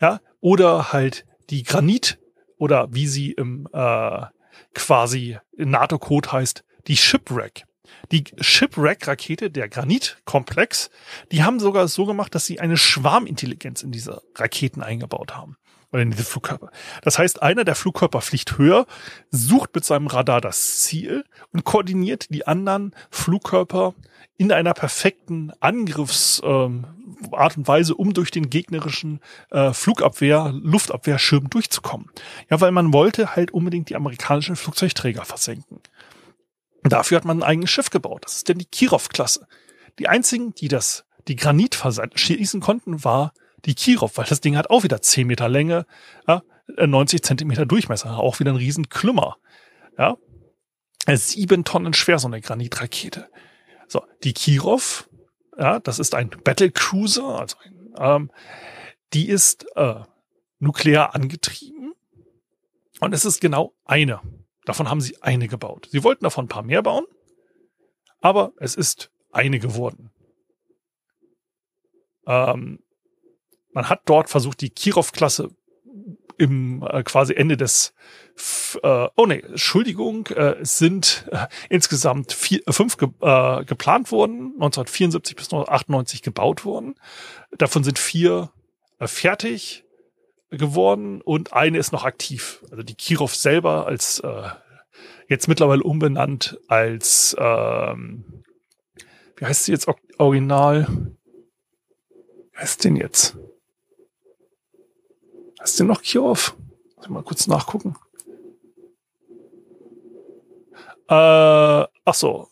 Ja, oder halt die Granit oder wie sie im äh, quasi NATO-Code heißt, die Shipwreck. Die Shipwreck-Rakete, der Granit-Komplex, die haben sogar so gemacht, dass sie eine Schwarmintelligenz in diese Raketen eingebaut haben oder in diese Flugkörper. Das heißt, einer der Flugkörper fliegt höher, sucht mit seinem Radar das Ziel und koordiniert die anderen Flugkörper in einer perfekten Angriffsart ähm, und Weise, um durch den gegnerischen äh, Flugabwehr, Luftabwehrschirm durchzukommen. Ja, weil man wollte halt unbedingt die amerikanischen Flugzeugträger versenken. Dafür hat man ein eigenes Schiff gebaut. Das ist denn die Kirov-Klasse. Die einzigen, die das, die Granit schießen konnten, war die Kirov, weil das Ding hat auch wieder 10 Meter Länge, ja, 90 äh, Zentimeter Durchmesser, auch wieder ein riesen Klümmer. Ja, sieben Tonnen schwer, so eine Granitrakete. So, die Kirov, ja, das ist ein Battlecruiser, also ein, ähm, die ist äh, nuklear angetrieben und es ist genau eine. Davon haben sie eine gebaut. Sie wollten davon ein paar mehr bauen, aber es ist eine geworden. Ähm, man hat dort versucht, die Kirov-Klasse im äh, quasi Ende des äh, oh nee, Entschuldigung, äh, es sind äh, insgesamt vier, äh, fünf ge äh, geplant worden, 1974 bis 1998 gebaut worden. Davon sind vier äh, fertig geworden und eine ist noch aktiv. Also die Kirov selber als äh, jetzt mittlerweile umbenannt als ähm, wie heißt sie jetzt original? Wie heißt denn jetzt? Hast du noch Kirov? Mal kurz nachgucken. Äh, ach so.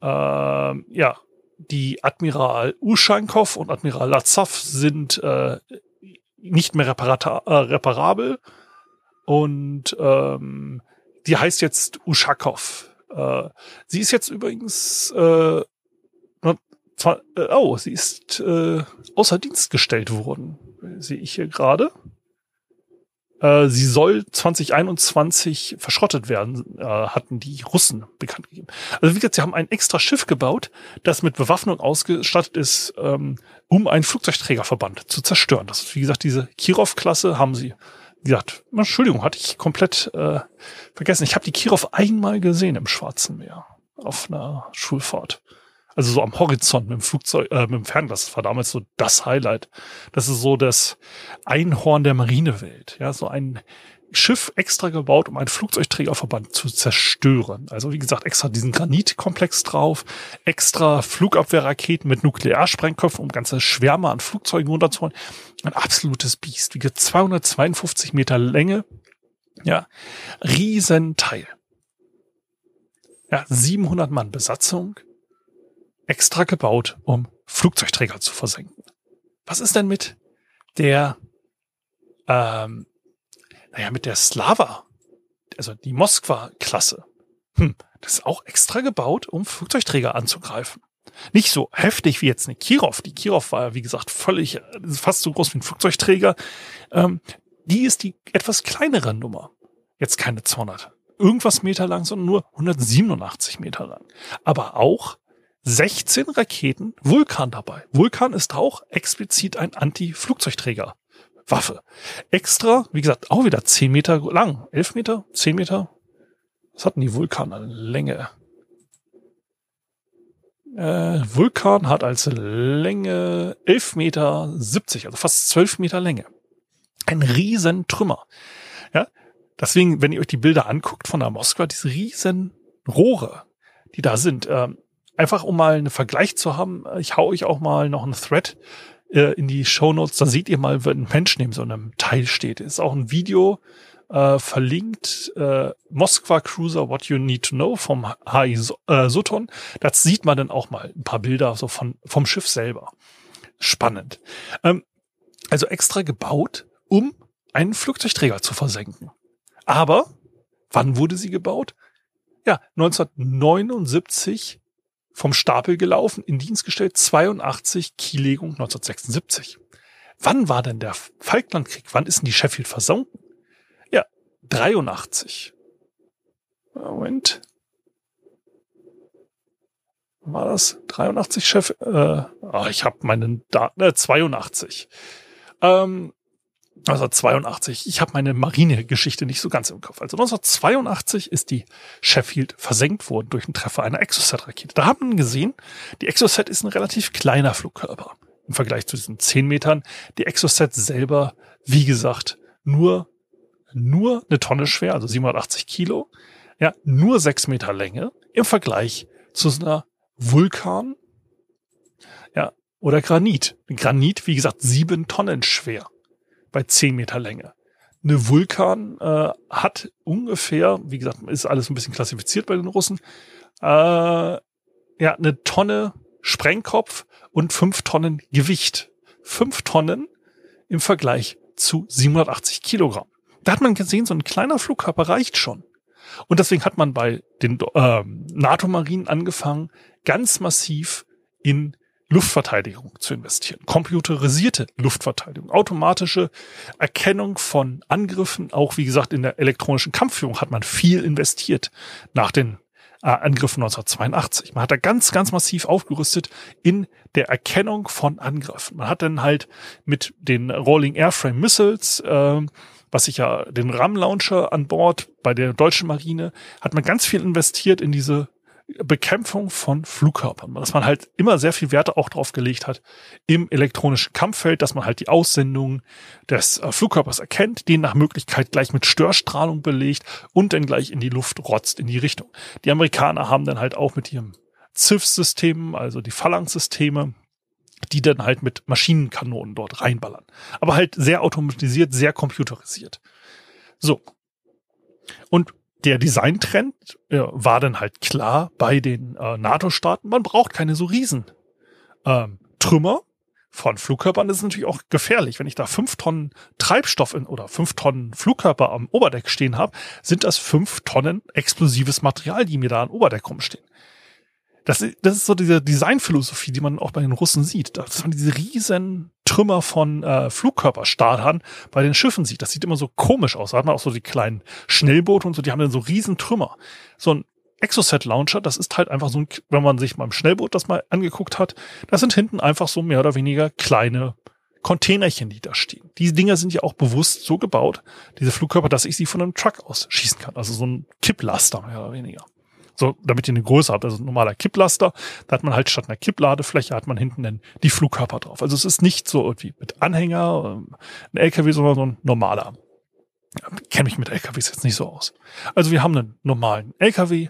Äh, ja, die Admiral Uschankov und Admiral Lazav sind äh, nicht mehr äh, reparabel und ähm, die heißt jetzt Ushakov. Äh, sie ist jetzt übrigens äh, äh, oh, sie ist äh, außer Dienst gestellt worden. Sehe ich hier gerade. Äh, sie soll 2021 verschrottet werden, äh, hatten die Russen bekannt gegeben. Also wie gesagt, sie haben ein extra Schiff gebaut, das mit Bewaffnung ausgestattet ist, ähm, um einen Flugzeugträgerverband zu zerstören. Das ist, wie gesagt, diese Kirov-Klasse haben sie. Wie gesagt, Entschuldigung, hatte ich komplett äh, vergessen. Ich habe die Kirov einmal gesehen im Schwarzen Meer auf einer Schulfahrt. Also so am Horizont mit dem Flugzeug, äh, mit dem Fernglas. Das war damals so das Highlight. Das ist so das Einhorn der Marinewelt. Ja, so ein Schiff extra gebaut, um einen Flugzeugträgerverband zu zerstören. Also wie gesagt, extra diesen Granitkomplex drauf, extra Flugabwehrraketen mit Nuklearsprengköpfen, um ganze Schwärme an Flugzeugen runterzuholen. Ein absolutes Biest. Wie gesagt, 252 Meter Länge. Ja, Riesenteil. Ja, 700 Mann Besatzung extra gebaut, um Flugzeugträger zu versenken. Was ist denn mit der, ähm, naja, mit der Slava, also die Moskwa-Klasse? Hm, das ist auch extra gebaut, um Flugzeugträger anzugreifen. Nicht so heftig wie jetzt eine Kirov. Die Kirov war ja, wie gesagt, völlig, fast so groß wie ein Flugzeugträger. Ähm, die ist die etwas kleinere Nummer. Jetzt keine 200 irgendwas Meter lang, sondern nur 187 Meter lang. Aber auch 16 Raketen Vulkan dabei. Vulkan ist auch explizit ein Anti-Flugzeugträger. Waffe. Extra, wie gesagt, auch wieder 10 Meter lang. 11 Meter? 10 Meter? Was hatten die Vulkan an Länge? Äh, Vulkan hat als Länge 11 Meter 70, also fast 12 Meter Länge. Ein riesen Trümmer. Ja, deswegen, wenn ihr euch die Bilder anguckt von der Moskwa, diese riesen Rohre, die da sind, ähm, einfach um mal einen Vergleich zu haben, ich hau euch auch mal noch einen Thread äh, in die Show Notes, da seht ihr mal, wenn ein Mensch neben so einem Teil steht. Ist auch ein Video äh, verlinkt, äh, Moskwa Cruiser What You Need to Know vom HI äh, Sutton. Das sieht man dann auch mal ein paar Bilder so von, vom Schiff selber. Spannend. Ähm, also extra gebaut, um einen Flugzeugträger zu versenken. Aber wann wurde sie gebaut? Ja, 1979 vom Stapel gelaufen, in Dienst gestellt, 82, Kiellegung 1976. Wann war denn der Falklandkrieg? Wann ist denn die Sheffield versunken? Ja, 83. Moment. War das 83 Chef? Äh, oh, ich habe meinen Daten, äh, 82. Ähm, 1982. Ich habe meine Marine-Geschichte nicht so ganz im Kopf. Also 1982 ist die Sheffield versenkt worden durch einen Treffer einer Exocet-Rakete. Da haben wir gesehen, die Exocet ist ein relativ kleiner Flugkörper im Vergleich zu diesen 10 Metern. Die Exocet selber, wie gesagt, nur, nur eine Tonne schwer, also 780 Kilo. Ja, nur 6 Meter Länge im Vergleich zu so einer Vulkan, ja, oder Granit. Granit, wie gesagt, sieben Tonnen schwer bei 10 Meter Länge. Eine Vulkan äh, hat ungefähr, wie gesagt, ist alles ein bisschen klassifiziert bei den Russen, äh, ja, eine Tonne Sprengkopf und fünf Tonnen Gewicht. Fünf Tonnen im Vergleich zu 780 Kilogramm. Da hat man gesehen, so ein kleiner Flugkörper reicht schon. Und deswegen hat man bei den äh, NATO-Marinen angefangen, ganz massiv in Luftverteidigung zu investieren. Computerisierte Luftverteidigung, automatische Erkennung von Angriffen, auch wie gesagt in der elektronischen Kampfführung hat man viel investiert nach den äh, Angriffen 1982. Man hat da ganz, ganz massiv aufgerüstet in der Erkennung von Angriffen. Man hat dann halt mit den Rolling Airframe Missiles, äh, was ich ja den RAM-Launcher an Bord bei der deutschen Marine, hat man ganz viel investiert in diese Bekämpfung von Flugkörpern, dass man halt immer sehr viel Werte auch drauf gelegt hat im elektronischen Kampffeld, dass man halt die Aussendung des äh, Flugkörpers erkennt, den nach Möglichkeit gleich mit Störstrahlung belegt und dann gleich in die Luft rotzt in die Richtung. Die Amerikaner haben dann halt auch mit ihrem CIF-System, also die Phalanx-Systeme, die dann halt mit Maschinenkanonen dort reinballern. Aber halt sehr automatisiert, sehr computerisiert. So. Und der Designtrend äh, war dann halt klar bei den äh, NATO-Staaten, man braucht keine so riesen ähm, Trümmer von Flugkörpern. Das ist natürlich auch gefährlich. Wenn ich da fünf Tonnen Treibstoff in, oder fünf Tonnen Flugkörper am Oberdeck stehen habe, sind das fünf Tonnen explosives Material, die mir da am Oberdeck rumstehen. Das, das ist so diese Designphilosophie, die man auch bei den Russen sieht. Dass man diese riesen Trümmer von äh, Flugkörperstartern bei den Schiffen sieht. Das sieht immer so komisch aus. Da hat man auch so die kleinen Schnellboote und so, die haben dann so riesen Trümmer. So ein Exocet-Launcher, das ist halt einfach so ein, wenn man sich beim Schnellboot das mal angeguckt hat, das sind hinten einfach so mehr oder weniger kleine Containerchen, die da stehen. Diese Dinger sind ja auch bewusst so gebaut, diese Flugkörper, dass ich sie von einem Truck aus schießen kann. Also so ein Kipplaster mehr oder weniger. So, damit ihr eine Größe habt. Also ein normaler Kipplaster, da hat man halt statt einer Kippladefläche hat man hinten dann die Flugkörper drauf. Also es ist nicht so irgendwie mit Anhänger, ähm, ein LKW, sondern so ein normaler. Kenne mich mit LKWs jetzt nicht so aus. Also wir haben einen normalen LKW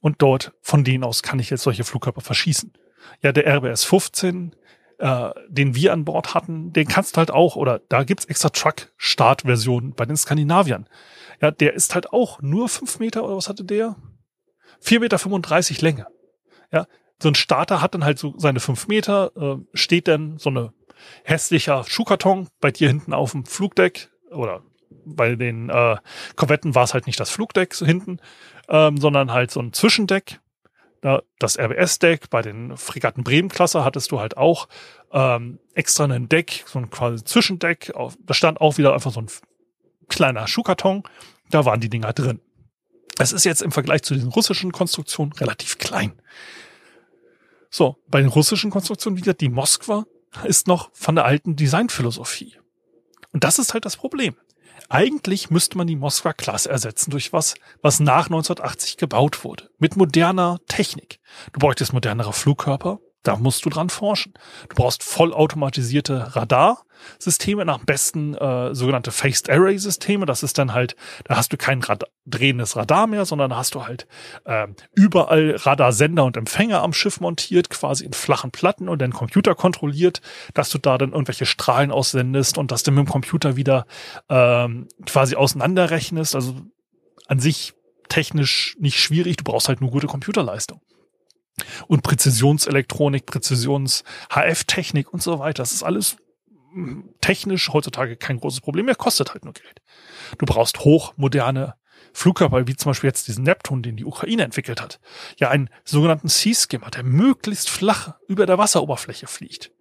und dort, von denen aus kann ich jetzt solche Flugkörper verschießen. Ja, der RBS 15, äh, den wir an Bord hatten, den kannst du halt auch, oder da gibt's extra Truck-Start-Versionen bei den Skandinaviern. Ja, der ist halt auch nur fünf Meter, oder was hatte der? 4,35 Meter Länge. Ja, so ein Starter hat dann halt so seine fünf Meter, äh, steht dann so eine hässlicher Schuhkarton bei dir hinten auf dem Flugdeck oder bei den äh, Korvetten war es halt nicht das Flugdeck so hinten, ähm, sondern halt so ein Zwischendeck. Ja, das RBS-Deck bei den Fregatten Bremen-Klasse hattest du halt auch ähm, extra ein Deck, so ein quasi Zwischendeck. Auf, da stand auch wieder einfach so ein kleiner Schuhkarton. Da waren die Dinger drin. Es ist jetzt im Vergleich zu den russischen Konstruktionen relativ klein. So, bei den russischen Konstruktionen, wie gesagt, die Moskwa ist noch von der alten Designphilosophie. Und das ist halt das Problem. Eigentlich müsste man die Moskwa-Klasse ersetzen durch was, was nach 1980 gebaut wurde. Mit moderner Technik. Du bräuchtest modernere Flugkörper, da musst du dran forschen. Du brauchst vollautomatisierte Radarsysteme, nach besten äh, sogenannte Phased Array Systeme. Das ist dann halt, da hast du kein Rad drehendes Radar mehr, sondern hast du halt äh, überall Radarsender und Empfänger am Schiff montiert, quasi in flachen Platten und dann Computer kontrolliert, dass du da dann irgendwelche Strahlen aussendest und dass du mit dem Computer wieder ähm, quasi auseinanderrechnest. Also an sich technisch nicht schwierig, du brauchst halt nur gute Computerleistung und Präzisionselektronik, Präzisions-HF-Technik und so weiter. Das ist alles hm, technisch heutzutage kein großes Problem mehr, kostet halt nur Geld. Du brauchst hochmoderne Flugkörper, wie zum Beispiel jetzt diesen Neptun, den die Ukraine entwickelt hat. Ja, einen sogenannten Sea-Skimmer, der möglichst flach über der Wasseroberfläche fliegt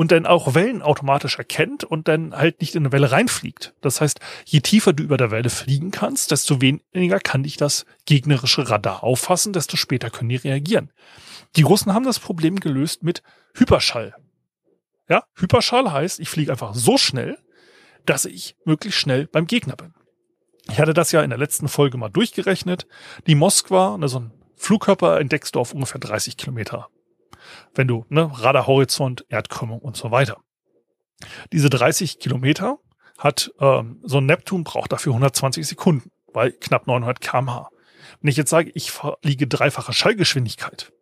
und dann auch Wellen automatisch erkennt und dann halt nicht in eine Welle reinfliegt. Das heißt, je tiefer du über der Welle fliegen kannst, desto weniger kann dich das gegnerische Radar auffassen, desto später können die reagieren. Die Russen haben das Problem gelöst mit Hyperschall. Ja, Hyperschall heißt, ich fliege einfach so schnell, dass ich möglichst schnell beim Gegner bin. Ich hatte das ja in der letzten Folge mal durchgerechnet. Die Moskwa, also ein Flugkörper entdeckst du auf ungefähr 30 Kilometer wenn du, ne, Radarhorizont, Erdkrümmung und so weiter. Diese 30 Kilometer hat ähm, so ein Neptun braucht dafür 120 Sekunden, bei knapp 900 kmh. Wenn ich jetzt sage, ich fliege dreifache Schallgeschwindigkeit,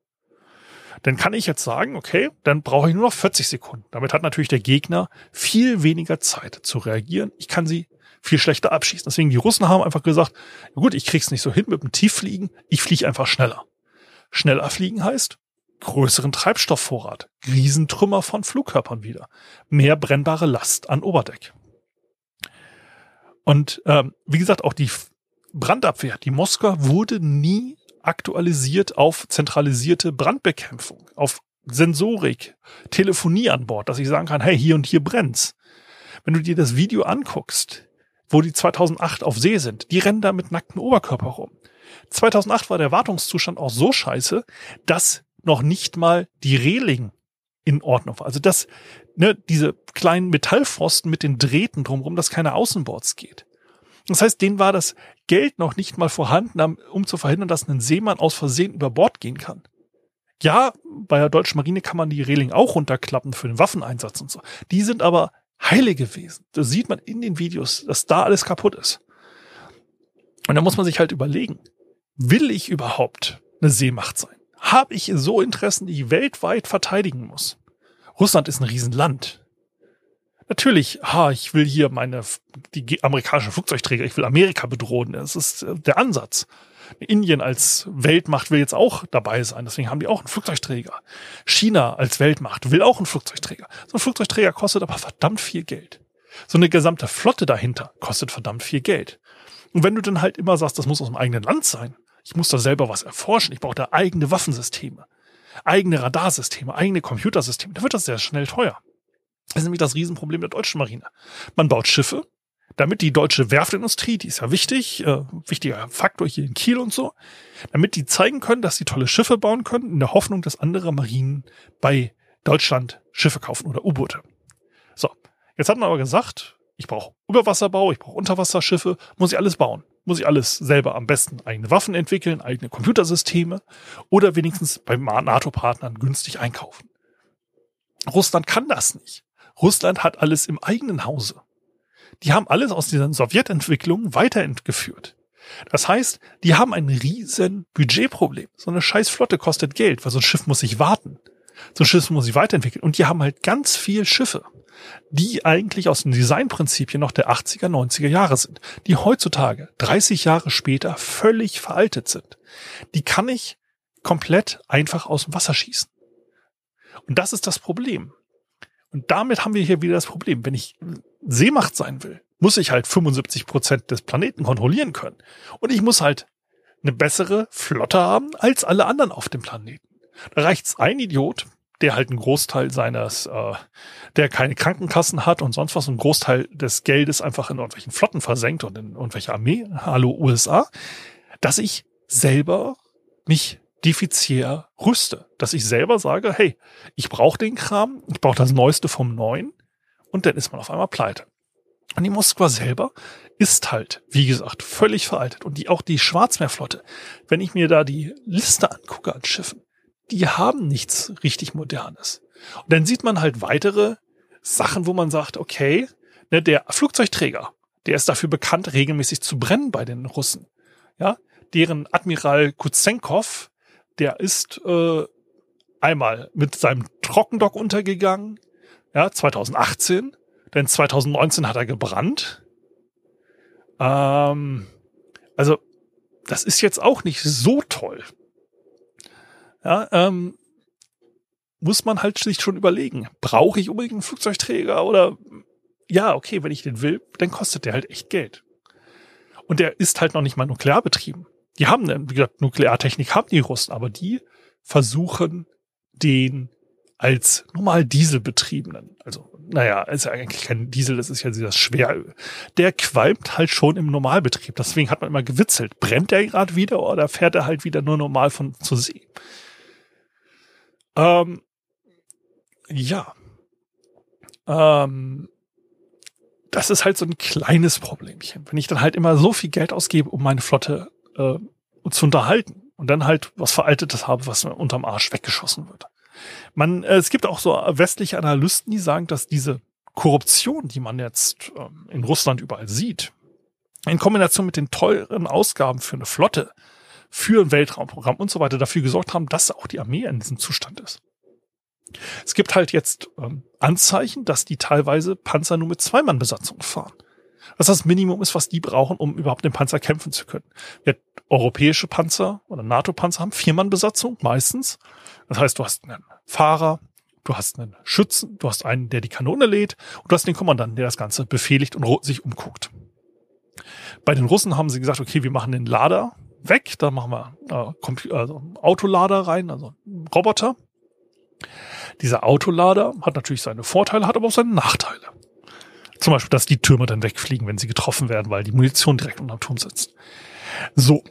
dann kann ich jetzt sagen, okay, dann brauche ich nur noch 40 Sekunden. Damit hat natürlich der Gegner viel weniger Zeit zu reagieren. Ich kann sie viel schlechter abschießen. Deswegen die Russen haben einfach gesagt, gut, ich krieg's nicht so hin mit dem Tieffliegen, ich fliege einfach schneller. Schneller fliegen heißt, größeren Treibstoffvorrat, Riesentrümmer von Flugkörpern wieder, mehr brennbare Last an Oberdeck. Und ähm, wie gesagt, auch die Brandabwehr, die Moskau wurde nie aktualisiert auf zentralisierte Brandbekämpfung, auf Sensorik, Telefonie an Bord, dass ich sagen kann, hey, hier und hier brennt's. Wenn du dir das Video anguckst, wo die 2008 auf See sind, die rennen da mit nacktem Oberkörper rum. 2008 war der Wartungszustand auch so scheiße, dass noch nicht mal die Reling in Ordnung war. Also das, ne, diese kleinen Metallpfosten mit den Drähten drumherum, dass keine Außenboards geht. Das heißt, denen war das Geld noch nicht mal vorhanden, um zu verhindern, dass ein Seemann aus Versehen über Bord gehen kann. Ja, bei der deutschen Marine kann man die Reling auch runterklappen für den Waffeneinsatz und so. Die sind aber heile gewesen. Das sieht man in den Videos, dass da alles kaputt ist. Und da muss man sich halt überlegen, will ich überhaupt eine Seemacht sein? Habe ich so Interessen, die ich weltweit verteidigen muss. Russland ist ein Riesenland. Natürlich, ha, ich will hier meine, die amerikanischen Flugzeugträger, ich will Amerika bedrohen. Das ist äh, der Ansatz. Indien als Weltmacht will jetzt auch dabei sein, deswegen haben die auch einen Flugzeugträger. China als Weltmacht will auch einen Flugzeugträger. So ein Flugzeugträger kostet aber verdammt viel Geld. So eine gesamte Flotte dahinter kostet verdammt viel Geld. Und wenn du dann halt immer sagst, das muss aus dem eigenen Land sein, ich muss da selber was erforschen. Ich brauche da eigene Waffensysteme. eigene Radarsysteme, eigene Computersysteme, dann wird das sehr schnell teuer. Das ist nämlich das Riesenproblem der deutschen Marine. Man baut Schiffe, damit die deutsche Werftindustrie, die ist ja wichtig, äh, wichtiger Faktor hier in Kiel und so, damit die zeigen können, dass sie tolle Schiffe bauen können, in der Hoffnung, dass andere Marinen bei Deutschland Schiffe kaufen oder U-Boote. So, jetzt hat man aber gesagt, ich brauche Überwasserbau, ich brauche Unterwasserschiffe, muss ich alles bauen. Muss ich alles selber am besten eigene Waffen entwickeln, eigene Computersysteme oder wenigstens bei NATO-Partnern günstig einkaufen. Russland kann das nicht. Russland hat alles im eigenen Hause. Die haben alles aus dieser Sowjetentwicklung weiterentgeführt. Das heißt, die haben ein riesen Budgetproblem. So eine scheiß Flotte kostet Geld, weil so ein Schiff muss sich warten. So ein Schiff muss sich weiterentwickeln. Und die haben halt ganz viel Schiffe, die eigentlich aus den Designprinzipien noch der 80er, 90er Jahre sind, die heutzutage, 30 Jahre später, völlig veraltet sind. Die kann ich komplett einfach aus dem Wasser schießen. Und das ist das Problem. Und damit haben wir hier wieder das Problem. Wenn ich Seemacht sein will, muss ich halt 75 Prozent des Planeten kontrollieren können. Und ich muss halt eine bessere Flotte haben als alle anderen auf dem Planeten. Da reicht's ein Idiot, der halt einen Großteil seines, äh, der keine Krankenkassen hat und sonst was, einen Großteil des Geldes einfach in irgendwelchen Flotten versenkt und in irgendwelche Armee, hallo USA, dass ich selber mich defizier rüste. Dass ich selber sage, hey, ich brauche den Kram, ich brauche das Neueste vom Neuen und dann ist man auf einmal pleite. Und die Moskwa selber ist halt, wie gesagt, völlig veraltet. Und die, auch die Schwarzmeerflotte, wenn ich mir da die Liste angucke an Schiffen, die haben nichts richtig Modernes. Und dann sieht man halt weitere Sachen, wo man sagt, okay, ne, der Flugzeugträger, der ist dafür bekannt, regelmäßig zu brennen bei den Russen. Ja, deren Admiral Kutsenkov, der ist äh, einmal mit seinem Trockendock untergegangen, ja, 2018, denn 2019 hat er gebrannt. Ähm, also, das ist jetzt auch nicht so toll. Ja, ähm, muss man halt sich schon überlegen, brauche ich unbedingt einen Flugzeugträger oder ja, okay, wenn ich den will, dann kostet der halt echt Geld. Und der ist halt noch nicht mal nuklear betrieben. Die haben, wie gesagt, Nukleartechnik haben die Russen, aber die versuchen den als normal Dieselbetriebenen, also naja, ist ja eigentlich kein Diesel, das ist ja das Schweröl. Der qualmt halt schon im Normalbetrieb. Deswegen hat man immer gewitzelt. Brennt der gerade wieder oder fährt er halt wieder nur normal von zur See? Ähm, ja. Ähm, das ist halt so ein kleines Problemchen. Wenn ich dann halt immer so viel Geld ausgebe, um meine Flotte äh, zu unterhalten und dann halt was Veraltetes habe, was mir unterm Arsch weggeschossen wird. Man, äh, es gibt auch so westliche Analysten, die sagen, dass diese Korruption, die man jetzt ähm, in Russland überall sieht, in Kombination mit den teuren Ausgaben für eine Flotte, für ein Weltraumprogramm und so weiter dafür gesorgt haben, dass auch die Armee in diesem Zustand ist. Es gibt halt jetzt ähm, Anzeichen, dass die teilweise Panzer nur mit Zweimannbesatzung fahren. Was das Minimum ist, was die brauchen, um überhaupt den Panzer kämpfen zu können. Wir europäische Panzer oder NATO-Panzer haben Viermannbesatzung meistens. Das heißt, du hast einen Fahrer, du hast einen Schützen, du hast einen, der die Kanone lädt und du hast den Kommandanten, der das Ganze befehligt und sich umguckt. Bei den Russen haben sie gesagt, okay, wir machen den Lader weg, da machen wir äh, also Autolader rein, also Roboter. Dieser Autolader hat natürlich seine Vorteile, hat aber auch seine Nachteile. Zum Beispiel, dass die Türme dann wegfliegen, wenn sie getroffen werden, weil die Munition direkt unter dem Turm sitzt. So.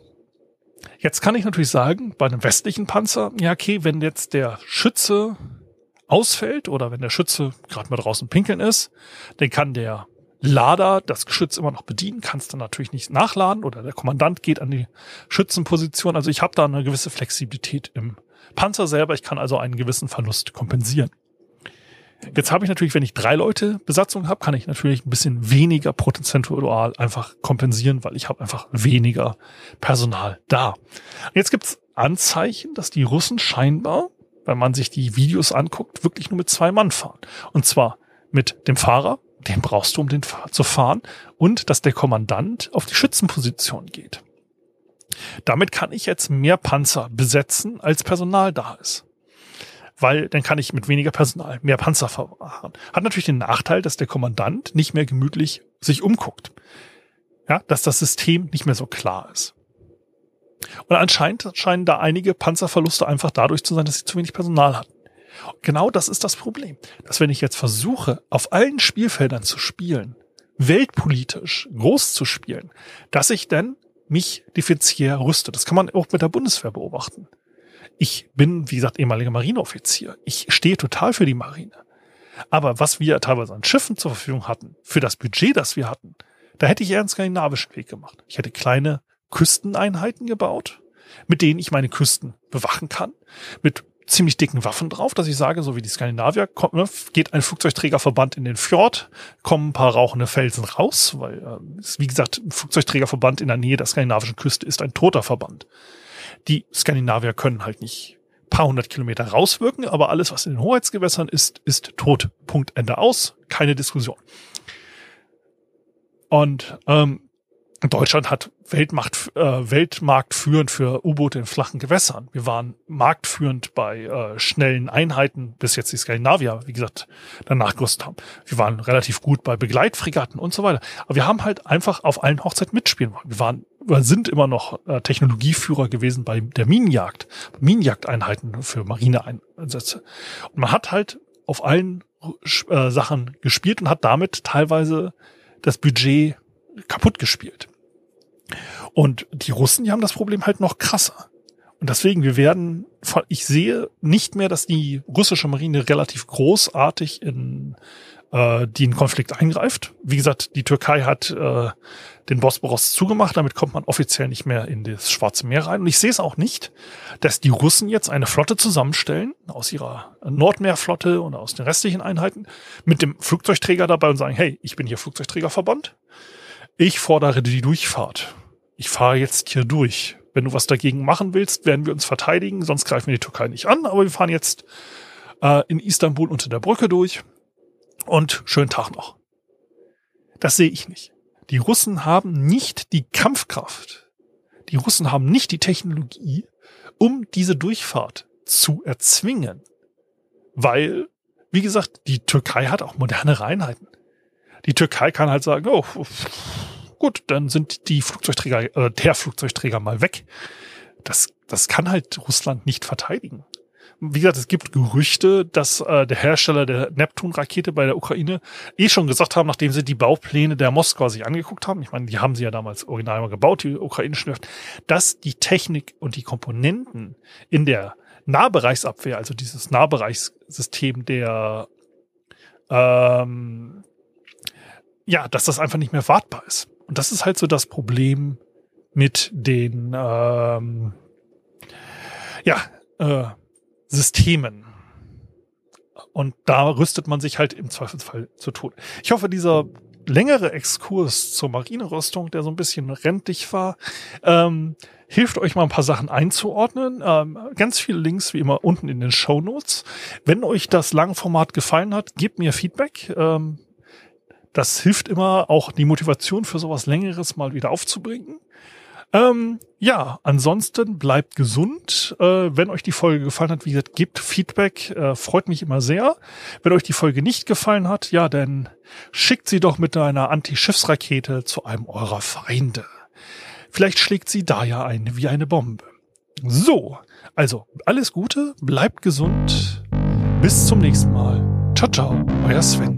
Jetzt kann ich natürlich sagen, bei einem westlichen Panzer, ja, okay, wenn jetzt der Schütze ausfällt oder wenn der Schütze gerade mal draußen pinkeln ist, dann kann der Lader das Geschütz immer noch bedienen, kannst dann natürlich nicht nachladen oder der Kommandant geht an die Schützenposition. Also ich habe da eine gewisse Flexibilität im Panzer selber. Ich kann also einen gewissen Verlust kompensieren. Jetzt habe ich natürlich, wenn ich drei Leute Besatzung habe, kann ich natürlich ein bisschen weniger prozentual einfach kompensieren, weil ich habe einfach weniger Personal da. Jetzt gibt's Anzeichen, dass die Russen scheinbar, wenn man sich die Videos anguckt, wirklich nur mit zwei Mann fahren. Und zwar mit dem Fahrer, den brauchst du, um den zu fahren, und dass der Kommandant auf die Schützenposition geht. Damit kann ich jetzt mehr Panzer besetzen, als Personal da ist. Weil dann kann ich mit weniger Personal mehr Panzer fahren. Hat natürlich den Nachteil, dass der Kommandant nicht mehr gemütlich sich umguckt. Ja, dass das System nicht mehr so klar ist. Und anscheinend scheinen da einige Panzerverluste einfach dadurch zu sein, dass sie zu wenig Personal hatten. Genau das ist das Problem. Dass wenn ich jetzt versuche, auf allen Spielfeldern zu spielen, weltpolitisch groß zu spielen, dass ich dann mich differenziell rüste. Das kann man auch mit der Bundeswehr beobachten. Ich bin, wie gesagt, ehemaliger Marineoffizier. Ich stehe total für die Marine. Aber was wir teilweise an Schiffen zur Verfügung hatten, für das Budget, das wir hatten, da hätte ich eher einen skandinavischen Weg gemacht. Ich hätte kleine Küsteneinheiten gebaut, mit denen ich meine Küsten bewachen kann, mit ziemlich dicken Waffen drauf, dass ich sage, so wie die Skandinavier, kommt, ne, geht ein Flugzeugträgerverband in den Fjord, kommen ein paar rauchende Felsen raus, weil, äh, wie gesagt, ein Flugzeugträgerverband in der Nähe der skandinavischen Küste ist ein toter Verband. Die Skandinavier können halt nicht paar hundert Kilometer rauswirken, aber alles, was in den Hoheitsgewässern ist, ist tot. Punkt, Ende aus. Keine Diskussion. Und ähm, Deutschland hat Weltmacht, äh, Weltmarktführend für U-Boote in flachen Gewässern. Wir waren marktführend bei äh, schnellen Einheiten, bis jetzt die Skandinavier, wie gesagt, danach gerüstet haben. Wir waren relativ gut bei Begleitfregatten und so weiter. Aber wir haben halt einfach auf allen Hochzeiten mitspielen wollen. Wir waren, wir sind immer noch äh, Technologieführer gewesen bei der Minenjagd, Minenjagdeinheiten für Marineeinsätze. Und man hat halt auf allen äh, Sachen gespielt und hat damit teilweise das Budget kaputt gespielt. Und die Russen, die haben das Problem halt noch krasser. Und deswegen, wir werden, ich sehe nicht mehr, dass die russische Marine relativ großartig in äh, den Konflikt eingreift. Wie gesagt, die Türkei hat äh, den Bosporus zugemacht, damit kommt man offiziell nicht mehr in das Schwarze Meer rein. Und ich sehe es auch nicht, dass die Russen jetzt eine Flotte zusammenstellen, aus ihrer Nordmeerflotte und aus den restlichen Einheiten, mit dem Flugzeugträger dabei und sagen, hey, ich bin hier Flugzeugträgerverband ich fordere die Durchfahrt. Ich fahre jetzt hier durch. Wenn du was dagegen machen willst, werden wir uns verteidigen, sonst greifen wir die Türkei nicht an, aber wir fahren jetzt äh, in Istanbul unter der Brücke durch und schönen Tag noch. Das sehe ich nicht. Die Russen haben nicht die Kampfkraft. Die Russen haben nicht die Technologie, um diese Durchfahrt zu erzwingen. Weil, wie gesagt, die Türkei hat auch moderne Reinheiten. Die Türkei kann halt sagen, oh, gut, dann sind die Flugzeugträger, äh, der Flugzeugträger mal weg. Das, das kann halt Russland nicht verteidigen. Wie gesagt, es gibt Gerüchte, dass äh, der Hersteller der Neptun-Rakete bei der Ukraine eh schon gesagt haben, nachdem sie die Baupläne der Moskau sich angeguckt haben, ich meine, die haben sie ja damals original mal gebaut, die ukrainischen Werft, dass die Technik und die Komponenten in der Nahbereichsabwehr, also dieses Nahbereichssystem der ähm, ja, dass das einfach nicht mehr wartbar ist. Und das ist halt so das Problem mit den ähm, ja, äh, Systemen. Und da rüstet man sich halt im Zweifelsfall zu Tode. Ich hoffe, dieser längere Exkurs zur Marinerüstung, der so ein bisschen rentig war, ähm, hilft euch mal ein paar Sachen einzuordnen. Ähm, ganz viele Links wie immer unten in den Show Notes. Wenn euch das Langformat gefallen hat, gebt mir Feedback. Ähm, das hilft immer, auch die Motivation für sowas Längeres mal wieder aufzubringen. Ähm, ja, ansonsten bleibt gesund. Äh, wenn euch die Folge gefallen hat, wie gesagt, gebt Feedback. Äh, freut mich immer sehr. Wenn euch die Folge nicht gefallen hat, ja, dann schickt sie doch mit einer Anti-Schiffsrakete zu einem eurer Feinde. Vielleicht schlägt sie da ja ein wie eine Bombe. So, also alles Gute, bleibt gesund. Bis zum nächsten Mal. Ciao, ciao, euer Sven.